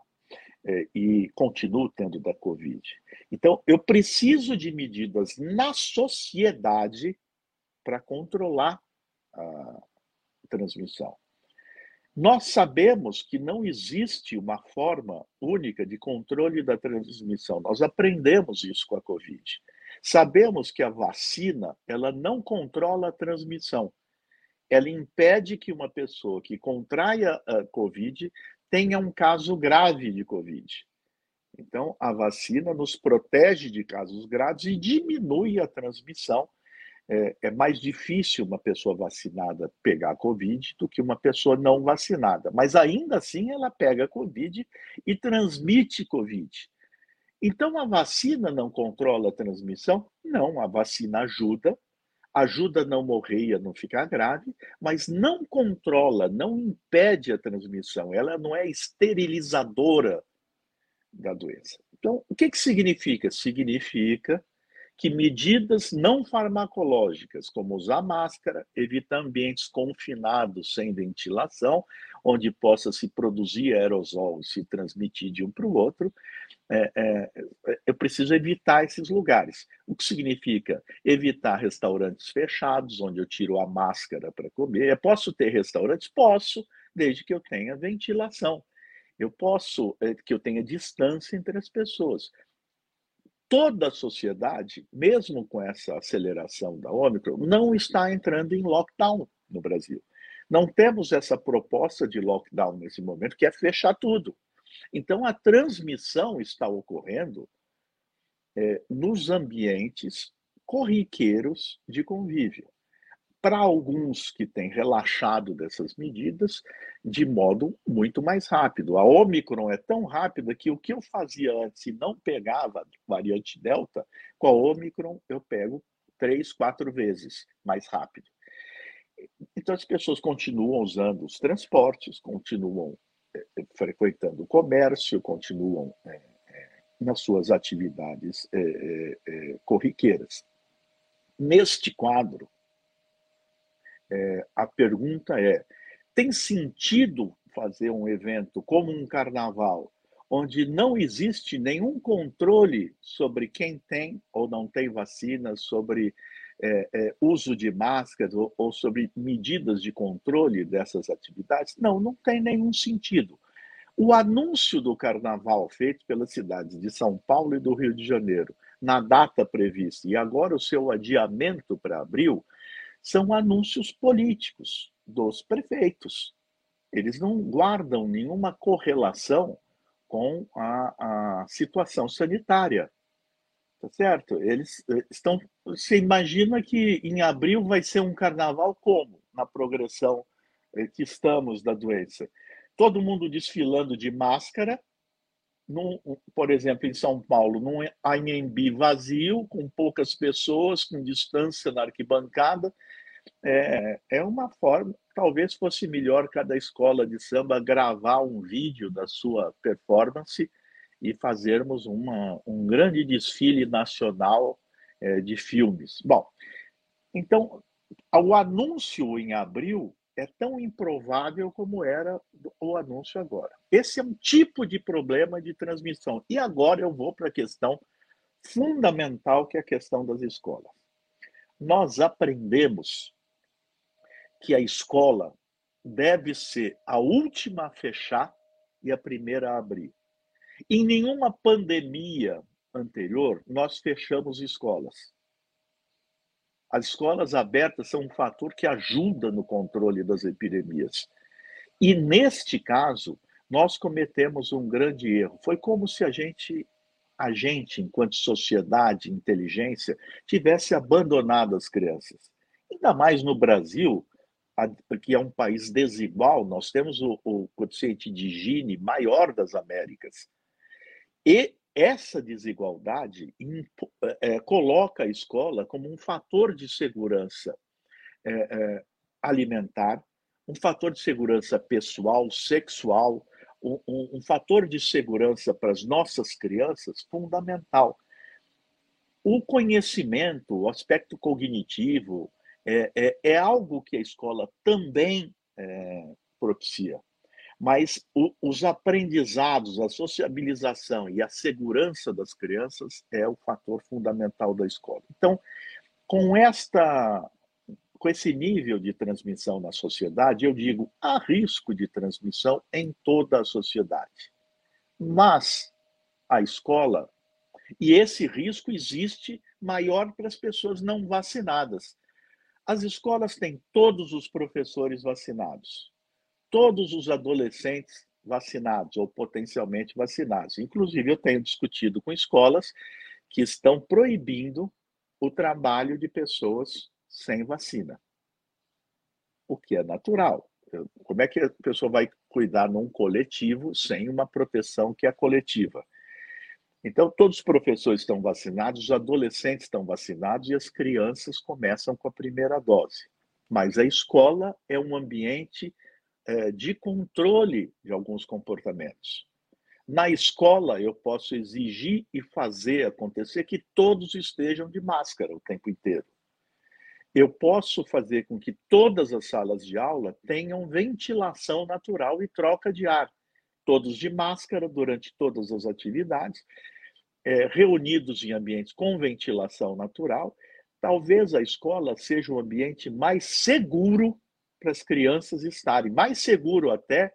Speaker 4: é, e continuo tendo da Covid. Então, eu preciso de medidas na sociedade para controlar a transmissão. Nós sabemos que não existe uma forma única de controle da transmissão. Nós aprendemos isso com a Covid. Sabemos que a vacina, ela não controla a transmissão. Ela impede que uma pessoa que contraia a Covid tenha um caso grave de Covid. Então, a vacina nos protege de casos graves e diminui a transmissão é, é, mais difícil uma pessoa vacinada pegar Covid do que uma pessoa não vacinada. Mas ainda assim ela pega Covid e transmite Covid. Então a vacina não controla a transmissão? Não, a vacina ajuda, ajuda a não morrer e a não ficar grave, mas não controla, não impede a transmissão, ela não é esterilizadora da doença. Então, o que, que significa? Significa que medidas não farmacológicas, como usar máscara, evitar ambientes confinados sem ventilação, onde possa se produzir aerosol e se transmitir de um para o outro, é, é, eu preciso evitar esses lugares. O que significa evitar restaurantes fechados, onde eu tiro a máscara para comer. Eu posso ter restaurantes? Posso, desde que eu tenha ventilação. Eu posso é, que eu tenha distância entre as pessoas toda a sociedade, mesmo com essa aceleração da Ômicron, não está entrando em lockdown no Brasil. Não temos essa proposta de lockdown nesse momento, que é fechar tudo. Então, a transmissão está ocorrendo é, nos ambientes corriqueiros de convívio para alguns que têm relaxado dessas medidas de modo muito mais rápido. A Omicron é tão rápida que o que eu fazia antes e não pegava variante Delta, com a Omicron eu pego três, quatro vezes mais rápido. Então as pessoas continuam usando os transportes, continuam é, frequentando o comércio, continuam é, é, nas suas atividades corriqueiras. Neste quadro, é, a pergunta é: tem sentido fazer um evento como um carnaval, onde não existe nenhum controle sobre quem tem ou não tem vacina, sobre é, é, uso de máscaras ou, ou sobre medidas de controle dessas atividades? Não, não tem nenhum sentido. O anúncio do carnaval feito pelas cidades de São Paulo e do Rio de Janeiro, na data prevista, e agora o seu adiamento para abril, são anúncios políticos dos prefeitos. Eles não guardam nenhuma correlação com a, a situação sanitária. Tá certo? Eles eh, estão. Você imagina que em abril vai ser um carnaval como? Na progressão eh, que estamos da doença. Todo mundo desfilando de máscara, por exemplo, em São Paulo, num AMB vazio, com poucas pessoas, com distância na arquibancada, é, é uma forma, talvez fosse melhor cada escola de samba gravar um vídeo da sua performance e fazermos uma, um grande desfile nacional é, de filmes. Bom, então, o anúncio em abril é tão improvável como era o anúncio agora. Esse é um tipo de problema de transmissão. E agora eu vou para a questão fundamental, que é a questão das escolas. Nós aprendemos que a escola deve ser a última a fechar e a primeira a abrir. Em nenhuma pandemia anterior, nós fechamos escolas. As escolas abertas são um fator que ajuda no controle das epidemias. E neste caso, nós cometemos um grande erro. Foi como se a gente, a gente, enquanto sociedade, inteligência, tivesse abandonado as crianças. Ainda mais no Brasil, que é um país desigual, nós temos o, o coeficiente de Gini maior das Américas. E essa desigualdade é, coloca a escola como um fator de segurança é, é, alimentar, um fator de segurança pessoal, sexual, um, um, um fator de segurança para as nossas crianças fundamental. O conhecimento, o aspecto cognitivo, é, é, é, algo que a escola também é, propicia mas o, os aprendizados, a sociabilização e a segurança das crianças é o fator fundamental da escola. Então, com esta com esse nível de transmissão na sociedade, eu digo, há risco de transmissão em toda a sociedade. Mas a escola, e esse risco existe maior para as pessoas não vacinadas. As escolas têm todos os professores vacinados todos os adolescentes vacinados ou potencialmente vacinados. Inclusive, eu tenho discutido com escolas que estão proibindo o trabalho de pessoas sem vacina, o que é natural. Como é que a pessoa vai cuidar num coletivo sem uma proteção que é coletiva? Então, todos os professores estão vacinados, os adolescentes estão vacinados e as crianças começam com a primeira dose. Mas a escola é um ambiente é, de controle de alguns comportamentos. Na escola, eu posso exigir e fazer acontecer que todos estejam de máscara o tempo inteiro. Eu posso fazer com que todas as salas de aula tenham ventilação natural e troca de ar, todos de máscara durante todas as atividades, é, reunidos em ambientes com ventilação natural, talvez a escola seja o ambiente mais seguro para as crianças estarem, mais seguro até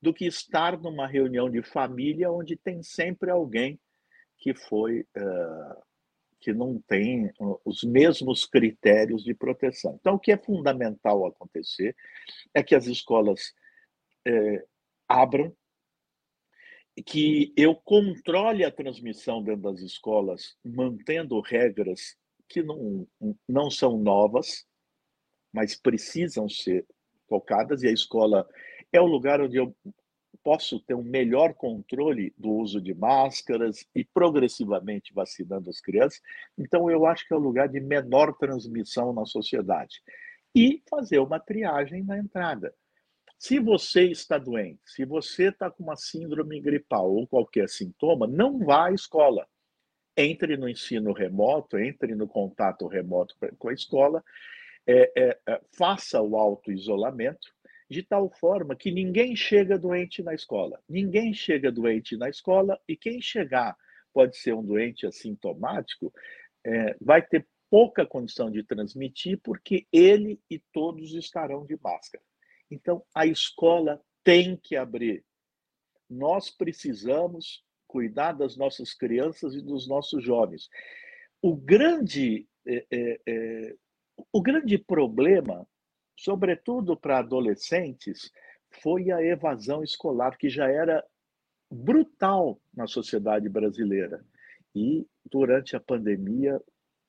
Speaker 4: do que estar numa reunião de família onde tem sempre alguém que foi uh, que não tem os mesmos critérios de proteção. Então, o que é fundamental acontecer é que as escolas é, abram que eu controle a transmissão dentro das escolas, mantendo regras que não, não são novas, mas precisam ser tocadas, e a escola é o lugar onde eu posso ter um melhor controle do uso de máscaras e progressivamente vacinando as crianças. Então, eu acho que é o lugar de menor transmissão na sociedade. E fazer uma triagem na entrada. Se você está doente, se você está com uma síndrome gripal ou qualquer sintoma, não vá à escola. Entre no ensino remoto, entre no contato remoto com a escola, é, é, é, faça o auto-isolamento, de tal forma que ninguém chega doente na escola. Ninguém chega doente na escola e quem chegar pode ser um doente assintomático, é, vai ter pouca condição de transmitir, porque ele e todos estarão de máscara. Então, a escola tem que abrir. Nós precisamos cuidar das nossas crianças e dos nossos jovens. O grande, é, é, é, o grande problema, sobretudo para adolescentes, foi a evasão escolar, que já era brutal na sociedade brasileira. E, durante a pandemia,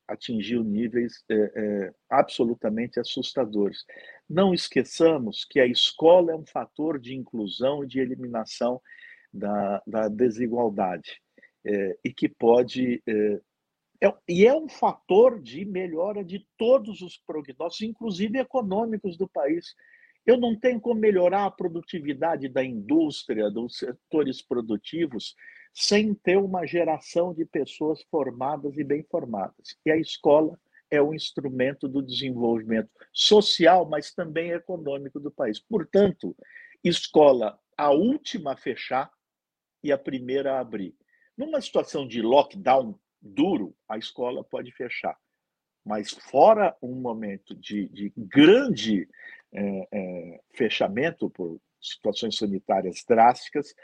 Speaker 4: atingiu níveis é, é, absolutamente assustadores. Não esqueçamos que a escola é um fator de inclusão e de eliminação da, da desigualdade é, e que pode é, é, e é um fator de melhora de todos os prognósticos, inclusive econômicos do país. Eu não tenho como melhorar a produtividade da indústria, dos setores produtivos, sem ter uma geração de pessoas formadas e bem formadas. E a escola é um instrumento do desenvolvimento social, mas também econômico do país. Portanto, escola a última a fechar e a primeira a abrir. Numa situação de lockdown duro, a escola pode fechar. Mas fora um momento de, de grande é, é, fechamento por situações sanitárias drásticas,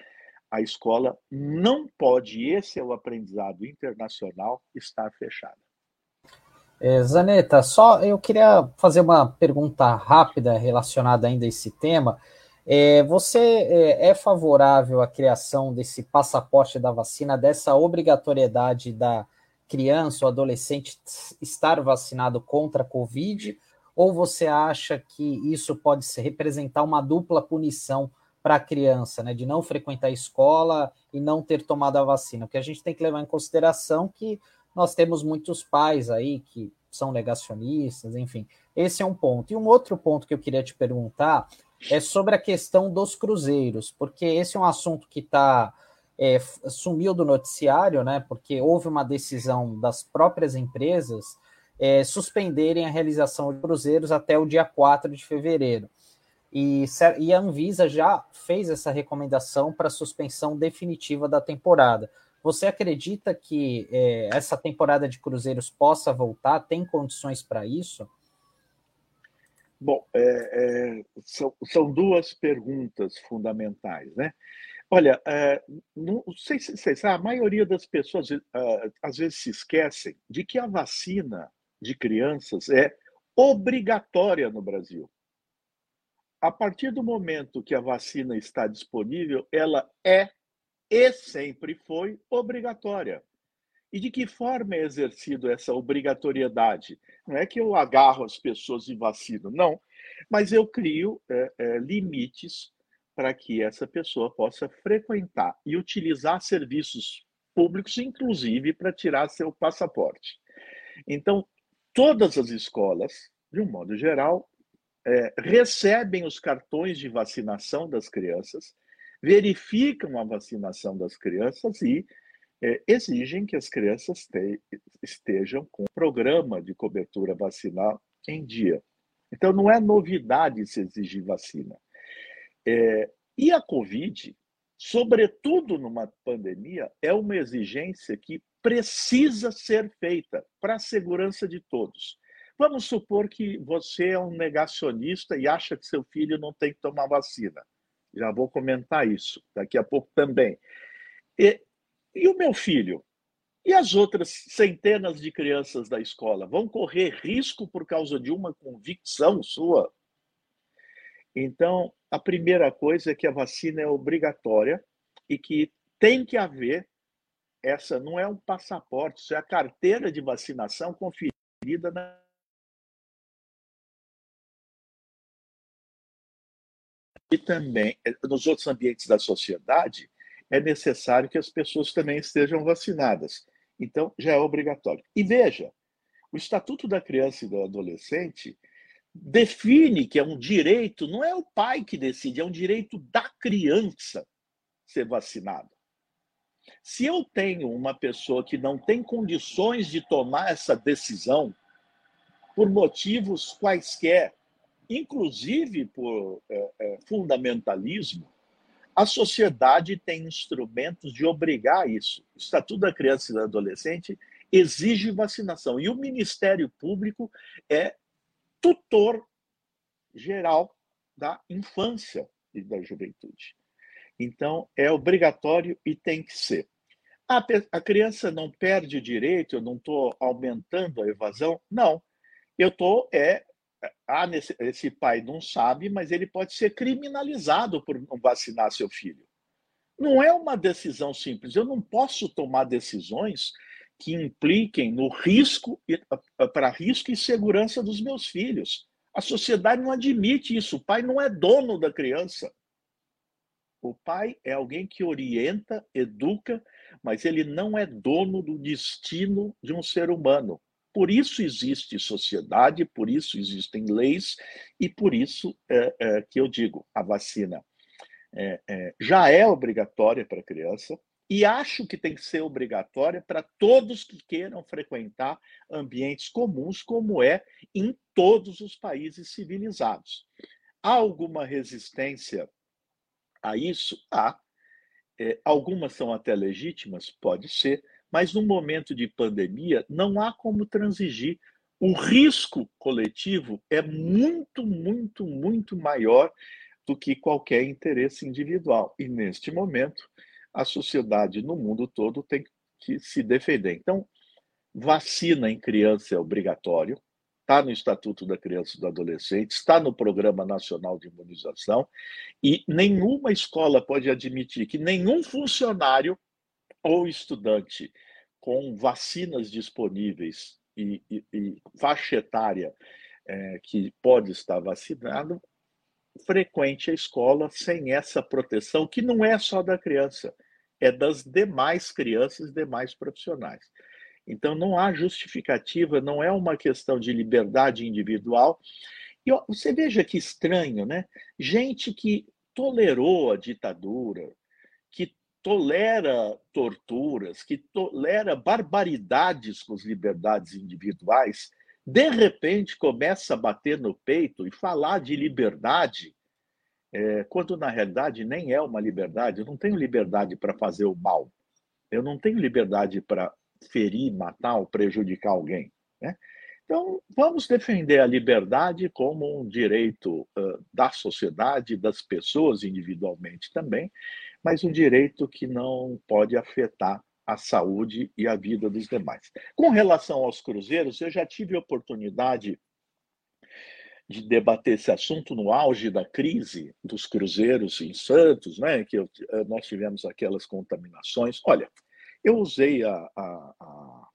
Speaker 4: a escola não pode, esse é o aprendizado internacional, estar fechada.
Speaker 2: É, Zaneta, só eu queria fazer uma pergunta rápida relacionada ainda a esse tema. É, você é, é favorável à criação desse passaporte da vacina, dessa obrigatoriedade da criança ou adolescente estar vacinado contra a Covid? Ou você acha que isso pode representar uma dupla punição para a criança, né, de não frequentar a escola e não ter tomado a vacina, porque a gente tem que levar em consideração que nós temos muitos pais aí que são negacionistas, enfim. Esse é um ponto. E um outro ponto que eu queria te perguntar é sobre a questão dos cruzeiros, porque esse é um assunto que está é, sumiu do noticiário, né? Porque houve uma decisão das próprias empresas é, suspenderem a realização de cruzeiros até o dia 4 de fevereiro. E, e a Anvisa já fez essa recomendação para suspensão definitiva da temporada. Você acredita que é, essa temporada de cruzeiros possa voltar? Tem condições para isso?
Speaker 4: Bom, é, é, são, são, duas perguntas fundamentais, né? Olha, é, não sei se vocês a maioria das pessoas uh, às vezes se esquecem de que a vacina de crianças é obrigatória no Brasil a partir do momento que a vacina está disponível, ela é e sempre foi obrigatória. E de que forma é exercido essa obrigatoriedade? Não é que eu agarro as pessoas e vacino, não. Mas eu crio é, é, limites para que essa pessoa possa frequentar e utilizar serviços públicos, inclusive para tirar seu passaporte. Então, todas as escolas, de um modo geral, é, recebem os cartões de vacinação das crianças, verificam a vacinação das crianças e é, exigem que as crianças te, estejam com o programa de cobertura vacinal em dia. Então, não é novidade se exigir vacina. É, e a Covid, sobretudo numa pandemia, é uma exigência que precisa ser feita para a segurança de todos. Vamos supor que você é um negacionista e acha que seu filho não tem que tomar vacina. Já vou comentar isso daqui a pouco também. E, e o meu filho? E as outras centenas de crianças da escola vão correr risco por causa de uma convicção sua? Então, a primeira coisa é que a vacina é obrigatória e que tem que haver essa não é um passaporte, isso é a carteira de vacinação conferida na e também nos outros ambientes da sociedade é necessário que as pessoas também estejam vacinadas. Então, já é obrigatório. E veja, o Estatuto da Criança e do Adolescente define que é um direito, não é o pai que decide, é um direito da criança ser vacinado. Se eu tenho uma pessoa que não tem condições de tomar essa decisão, por motivos quaisquer, inclusive por é, é, fundamentalismo, a sociedade tem instrumentos de obrigar isso. O Estatuto da Criança e do Adolescente exige vacinação. E o Ministério Público é tutor geral da infância e da juventude. Então, é obrigatório e tem que ser. A, a criança não perde o direito, eu não estou aumentando a evasão? Não. Eu estou é, ah, nesse, esse pai não sabe, mas ele pode ser criminalizado por não vacinar seu filho. Não é uma decisão simples. Eu não posso tomar decisões que impliquem no risco para risco e segurança dos meus filhos. A sociedade não admite isso. O pai não é dono da criança. O pai é alguém que orienta, educa, mas ele não é dono do destino de um ser humano. Por isso existe sociedade, por isso existem leis e por isso é, é, que eu digo a vacina é, é já é obrigatória para a criança e acho que tem que ser obrigatória para todos que queiram frequentar ambientes comuns, como é em todos os países civilizados. Há alguma resistência a isso? Há. É, algumas são até legítimas, pode ser, mas no momento de pandemia, não há como transigir. O risco coletivo é muito, muito, muito maior do que qualquer interesse individual. E neste momento, a sociedade no mundo todo tem que se defender. Então, vacina em criança é obrigatório, está no Estatuto da Criança e do Adolescente, está no Programa Nacional de Imunização, e nenhuma escola pode admitir que nenhum funcionário ou estudante com vacinas disponíveis e, e, e faixa etária é, que pode estar vacinado, frequente a escola sem essa proteção, que não é só da criança, é das demais crianças e demais profissionais. Então, não há justificativa, não é uma questão de liberdade individual. E ó, você veja que estranho, né? Gente que tolerou a ditadura, tolera torturas, que tolera barbaridades com as liberdades individuais, de repente começa a bater no peito e falar de liberdade, é, quando na realidade nem é uma liberdade. Eu não tenho liberdade para fazer o mal. Eu não tenho liberdade para ferir, matar ou prejudicar alguém. Né? Então, vamos defender a liberdade como um direito uh, da sociedade, das pessoas individualmente também, mas um direito que não pode afetar a saúde e a vida dos demais. Com relação aos cruzeiros, eu já tive oportunidade de debater esse assunto no auge da crise dos cruzeiros em Santos, né, que eu, nós tivemos aquelas contaminações. Olha, Eu usei a, a, a,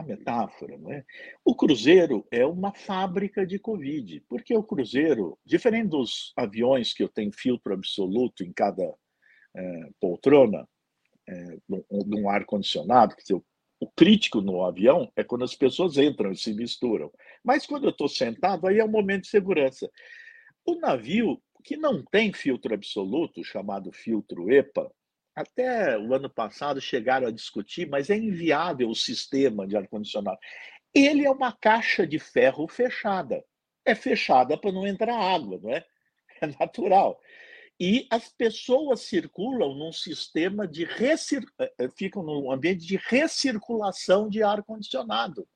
Speaker 4: a metáfora, não é? O cruzeiro é uma fábrica de Covid, porque o cruzeiro, diferente dos aviões que eu tenho filtro absoluto em cada é, poltrona, é, de um ar-condicionado, que o, o crítico no avião é quando as pessoas entram e se misturam. Mas quando eu estou sentado, aí é um momento de segurança. O navio que não tem filtro absoluto, chamado filtro EPA, até o ano passado chegaram a discutir, mas é inviável o sistema de ar-condicionado. Ele é uma caixa de ferro fechada. É fechada para não entrar água, não é? É natural. E as pessoas circulam num sistema de recir... Eh, eh, ficam num ambiente de recirculação de ar condicionado.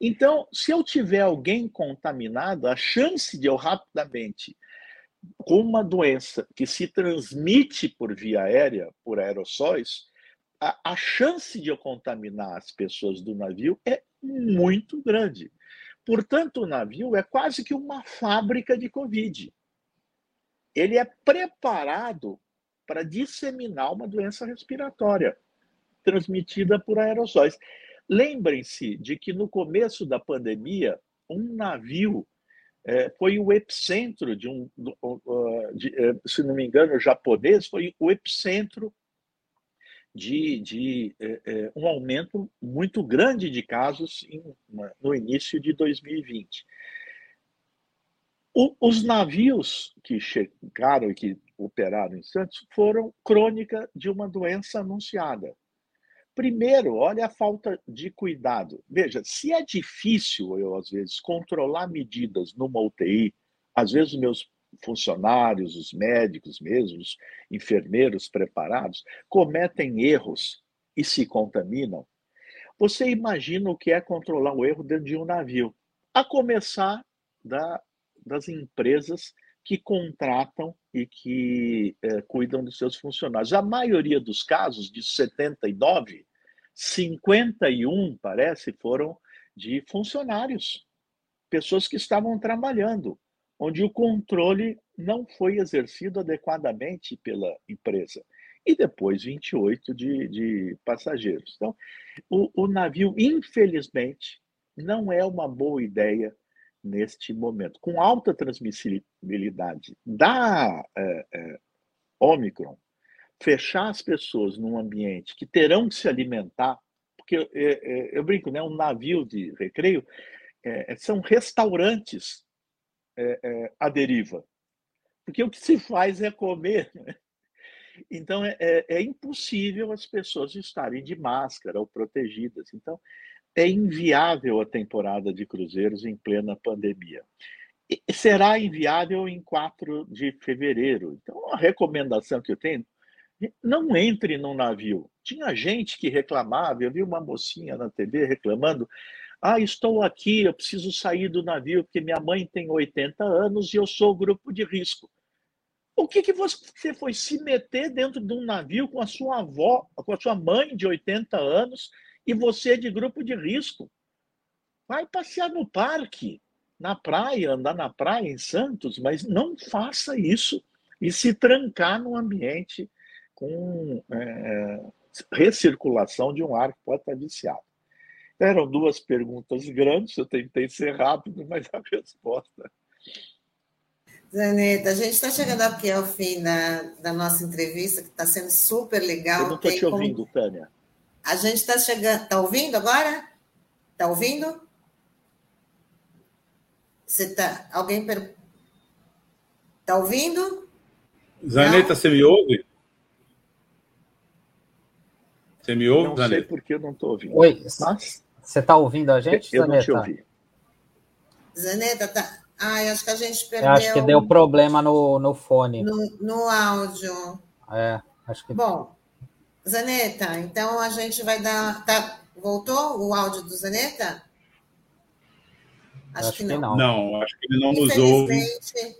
Speaker 4: Então, se eu tiver alguém contaminado, a chance de eu rapidamente com uma doença que se transmite por via aérea, por aerossóis, a, a, chance de eu contaminar as pessoas do navio é muito grande. Portanto, o navio é quase que uma fábrica de Covid ele é preparado para disseminar uma doença respiratória transmitida por aerossóis. Lembrem-se de que no começo da pandemia, um navio é, foi o epicentro de um, de, é, se não me engano, japonês, foi o epicentro de, de é, é, um aumento muito grande de casos em, no início de 2020. O, os navios que chegaram e que operaram em Santos foram crônica de uma doença anunciada. Primeiro, olha a falta de cuidado. Veja, se é difícil, eu às vezes, controlar medidas numa UTI, às vezes meus funcionários, os médicos mesmo, os enfermeiros preparados, cometem erros e se contaminam. Você imagina o que é controlar o erro dentro de um navio, a começar da das empresas que contratam e que é, cuidam dos seus funcionários. A maioria dos casos, de 79, 51, parece, foram de funcionários, pessoas que estavam trabalhando, onde o controle não foi exercido adequadamente pela empresa. E depois 28 de, de passageiros. Então, o, o navio, infelizmente, não é uma boa ideia neste momento. Com alta transmissibilidade da é, é, Omicron, fechar as pessoas num ambiente que terão que se alimentar, porque é, é eu brinco, né, um navio de recreio é, são restaurantes é, à deriva, porque o que se faz é comer. Né? Então é, é impossível as pessoas estarem de máscara ou protegidas. Então é inviável a temporada de cruzeiros em plena pandemia. E será inviável em 4 de fevereiro. Então, a recomendação que eu tenho, não entre num navio. Tinha gente que reclamava, eu vi uma mocinha na TV reclamando, ah, estou aqui, eu preciso sair do navio porque minha mãe tem 80 anos e eu sou grupo de risco. O que, que você foi se meter dentro de um navio com a sua avó, com a sua mãe de 80 anos, e você de grupo de risco. Vai passear no parque, na praia, andar na praia em Santos, mas não faça isso e se trancar num ambiente com é, recirculação de um ar que pode estar viciado. Eram duas perguntas grandes, eu tentei ser rápido, mas a resposta.
Speaker 1: Zaneta, a gente está chegando aqui ao fim da, da nossa entrevista, que está sendo super legal.
Speaker 4: Eu não estou te ouvindo, como... Tânia.
Speaker 1: A gente está chegando. Está ouvindo agora? Está ouvindo? Você tá. Alguém per... Está ouvindo?
Speaker 3: Zaneta, você me ouve? Você me ouve,
Speaker 4: não
Speaker 3: Zaneta?
Speaker 4: Não sei porque eu não estou ouvindo.
Speaker 2: Oi, você está ouvindo a gente,
Speaker 4: eu
Speaker 2: Zaneta?
Speaker 4: não te ouvi.
Speaker 1: Zaneta, tá. Ai, acho que a gente perdeu.
Speaker 2: Eu acho que deu problema no, no fone.
Speaker 1: No, no áudio.
Speaker 2: É, acho que.
Speaker 1: Bom, Zaneta, então a gente vai dar. Tá, voltou o áudio do Zaneta?
Speaker 2: Acho, acho que, não. que, não.
Speaker 3: Não, acho que ele não nos ouve.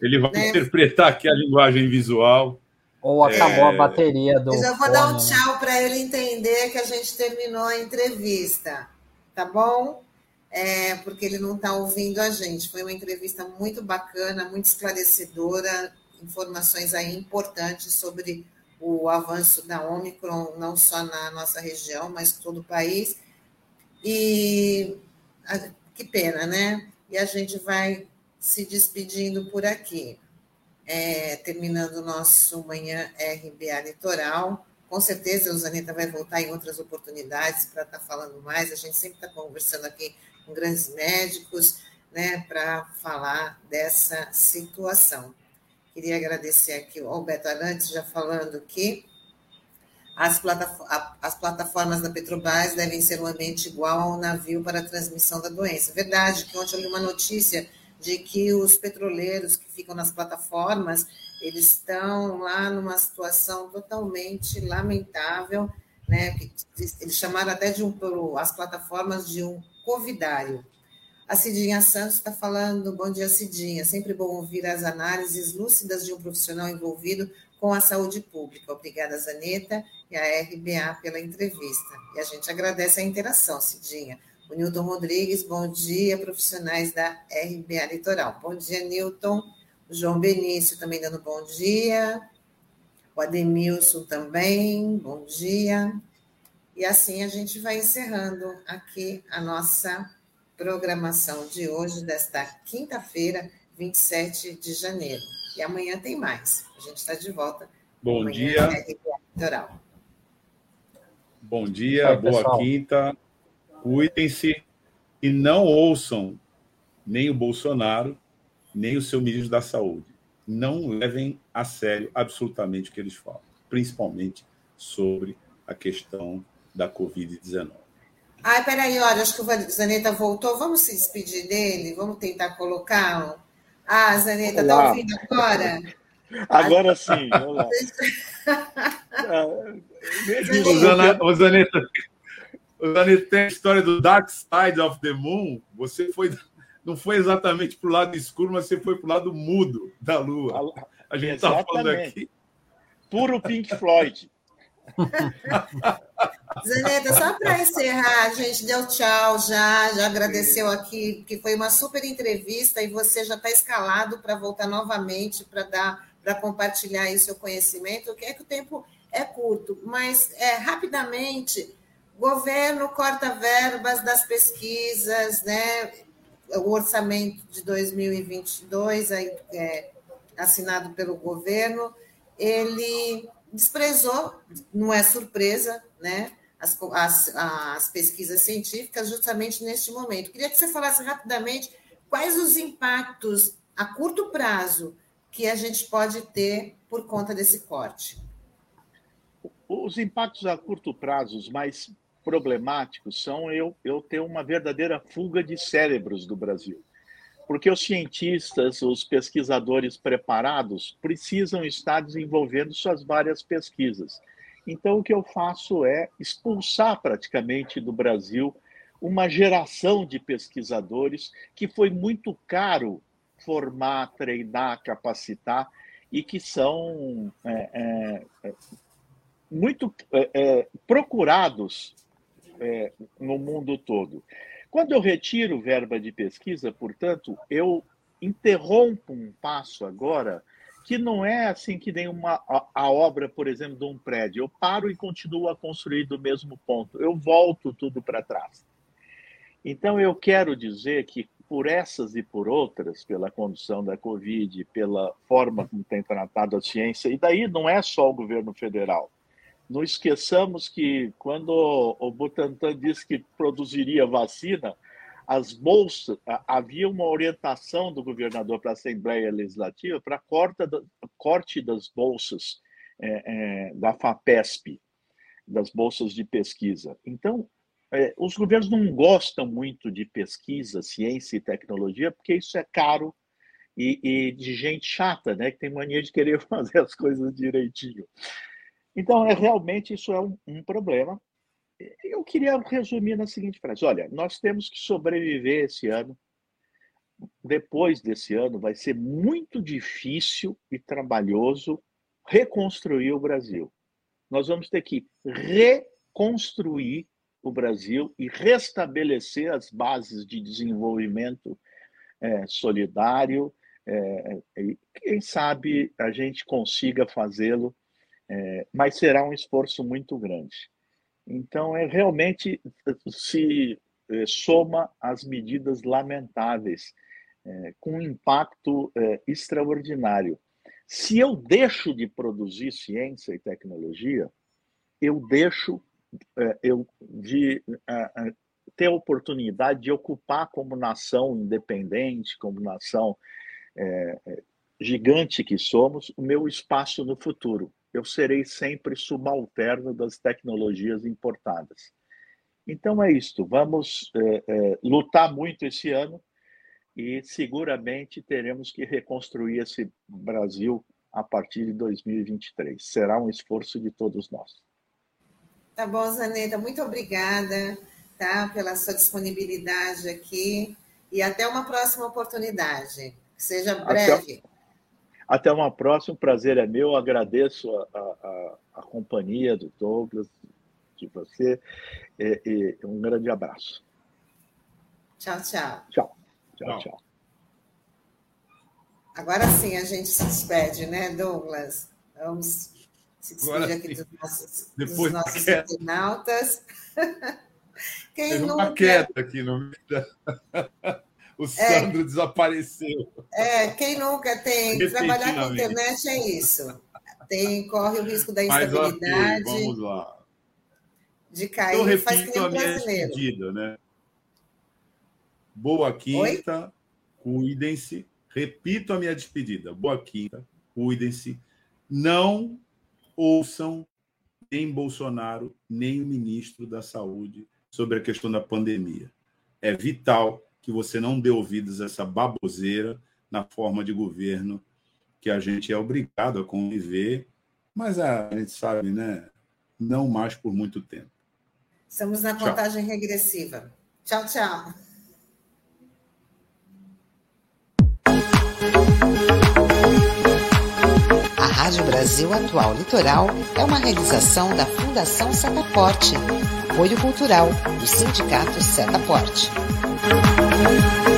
Speaker 3: Ele vai né? interpretar aqui a linguagem visual.
Speaker 2: Ou acabou é... a bateria do.
Speaker 1: Eu já vou fone, dar um tchau né? para ele entender que a gente terminou a entrevista. Tá bom? É, porque ele não está ouvindo a gente. Foi uma entrevista muito bacana, muito esclarecedora, informações aí importantes sobre o avanço da Omicron, não só na nossa região, mas todo o país. E que pena, né? E a gente vai se despedindo por aqui, é, terminando o nosso Manhã RBA Litoral. Com certeza, o Zaneta vai voltar em outras oportunidades para estar tá falando mais. A gente sempre está conversando aqui com grandes médicos, né, para falar dessa situação. Queria agradecer aqui ao Beto Arantes, já falando que as, as plataformas da Petrobras devem ser um ambiente igual ao navio para a transmissão da doença. Verdade, que ontem eu li uma notícia de que os petroleiros que ficam nas plataformas, eles estão lá numa situação totalmente lamentável, né? Eles chamaram até de um, as plataformas de um covidário. A Cidinha Santos está falando, bom dia, Cidinha. Sempre bom ouvir as análises lúcidas de um profissional envolvido com a saúde pública. Obrigada, Zaneta e a RBA pela entrevista. E a gente agradece a interação, Cidinha. O Newton Rodrigues, bom dia, profissionais da RBA Litoral. Bom dia, Newton. O João Benício também dando bom dia. O Ademilson também, bom dia. E assim a gente vai encerrando aqui a nossa programação de hoje, desta quinta-feira, 27 de janeiro. E amanhã tem mais. A gente está de volta.
Speaker 3: Bom dia.
Speaker 1: Litoral.
Speaker 3: Bom dia, boa pessoal. quinta cuidem-se e não ouçam nem o Bolsonaro, nem o seu ministro da Saúde. Não levem a sério absolutamente o que eles falam, principalmente sobre a questão da Covid-19.
Speaker 1: Ai, peraí, olha, acho que o Zaneta voltou. Vamos se despedir dele? Vamos tentar colocá-lo? Ah, Zaneta, está ouvindo agora?
Speaker 4: Agora sim, vamos lá.
Speaker 3: Zaneta, Zaneta, Dani, tem a história do Dark Side of the Moon. Você foi, não foi exatamente para o lado escuro, mas você foi para o lado mudo da Lua. A gente está falando aqui.
Speaker 4: Puro Pink Floyd.
Speaker 1: Zaneta, só para encerrar, a gente deu tchau já, já agradeceu aqui, que foi uma super entrevista e você já está escalado para voltar novamente para dar, para compartilhar aí seu conhecimento. O que é que o tempo é curto, mas é rapidamente governo corta verbas das pesquisas, né? O orçamento de 2022, aí, é, assinado pelo governo, ele desprezou, não é surpresa, né? As, as, as pesquisas científicas justamente neste momento. Queria que você falasse rapidamente quais os impactos a curto prazo que a gente pode ter por conta desse corte.
Speaker 4: Os impactos a curto prazo, mais problemáticos são eu, eu ter uma verdadeira fuga de cérebros do Brasil. Porque os cientistas, os pesquisadores preparados, precisam estar desenvolvendo suas várias pesquisas. Então, o que eu faço é expulsar praticamente do Brasil uma geração de pesquisadores que foi muito caro formar, treinar, capacitar e que são é, é, muito é, é procurados é, no mundo todo. Quando eu retiro verba de pesquisa, portanto, eu interrompo um passo agora que não é assim que nem uma, a, a, obra, por exemplo, de um prédio. Eu paro e continuo a construir do mesmo ponto. Eu volto tudo para trás. Então, eu quero dizer que, por essas e por outras, pela condução da Covid, pela forma como tem tratado a ciência, e daí não é só o governo federal, não esqueçamos que quando o Butantan disse que produziria vacina, as bolsas, havia uma orientação do governador para a Assembleia Legislativa para corte das bolsas é, é, da FAPESP, das bolsas de pesquisa. Então, é, os governos não gostam muito de pesquisa, ciência e tecnologia, porque isso é caro e, e de gente chata, né, que tem mania de querer fazer as coisas direitinho. Então, é, realmente, isso é um, um problema. Eu queria resumir na seguinte frase: olha, nós temos que sobreviver esse ano. Depois desse ano, vai ser muito difícil e trabalhoso reconstruir o Brasil. Nós vamos ter que reconstruir o Brasil e restabelecer as bases de desenvolvimento é, solidário. É, e quem sabe a gente consiga fazê-lo é, mas será um esforço muito grande. Então, é realmente se é, soma as medidas lamentáveis, é, com um impacto é, extraordinário. Se eu deixo de produzir ciência e tecnologia, eu deixo é, eu, de ter a oportunidade de ocupar como nação independente, como nação é, gigante que somos, o meu espaço no futuro. Eu serei sempre subalterno das tecnologias importadas. Então é isto. Vamos é, é, lutar muito esse ano e seguramente teremos que reconstruir esse Brasil a partir de 2023. Será um esforço de todos nós.
Speaker 1: Tá bom, Zaneta, muito obrigada tá, pela sua disponibilidade aqui e até uma próxima oportunidade. seja breve.
Speaker 4: Até, até uma próxima, o prazer é meu. Agradeço a, a, a companhia do Douglas, de você, e, e um grande abraço.
Speaker 1: Tchau, tchau.
Speaker 4: Tchau, tchau, tchau.
Speaker 1: Agora sim a gente se despede, né, Douglas? Vamos se despedir aqui dos nossos, Depois dos nossos internautas.
Speaker 3: Quem Teve nunca... uma queda aqui no meio da... O é. Sandro é, desapareceu.
Speaker 1: É, quem nunca tem. Trabalhar com internet é isso. Tem, corre o risco da instabilidade.
Speaker 3: Okay, vamos lá.
Speaker 1: De cair, eu repito faz que
Speaker 3: a minha despedida, né? Boa quinta, cuidem-se. Repito a minha despedida. Boa quinta, cuidem-se. Não ouçam nem Bolsonaro, nem o ministro da Saúde sobre a questão da pandemia. É vital que você não dê ouvidos a essa baboseira na forma de governo que a gente é obrigado a conviver, mas a gente sabe, né? Não mais por muito tempo.
Speaker 1: Estamos na contagem tchau. regressiva. Tchau, tchau.
Speaker 5: Rádio Brasil Atual Litoral é uma realização da Fundação Setaporte, apoio cultural do Sindicato Setaporte. Thank you.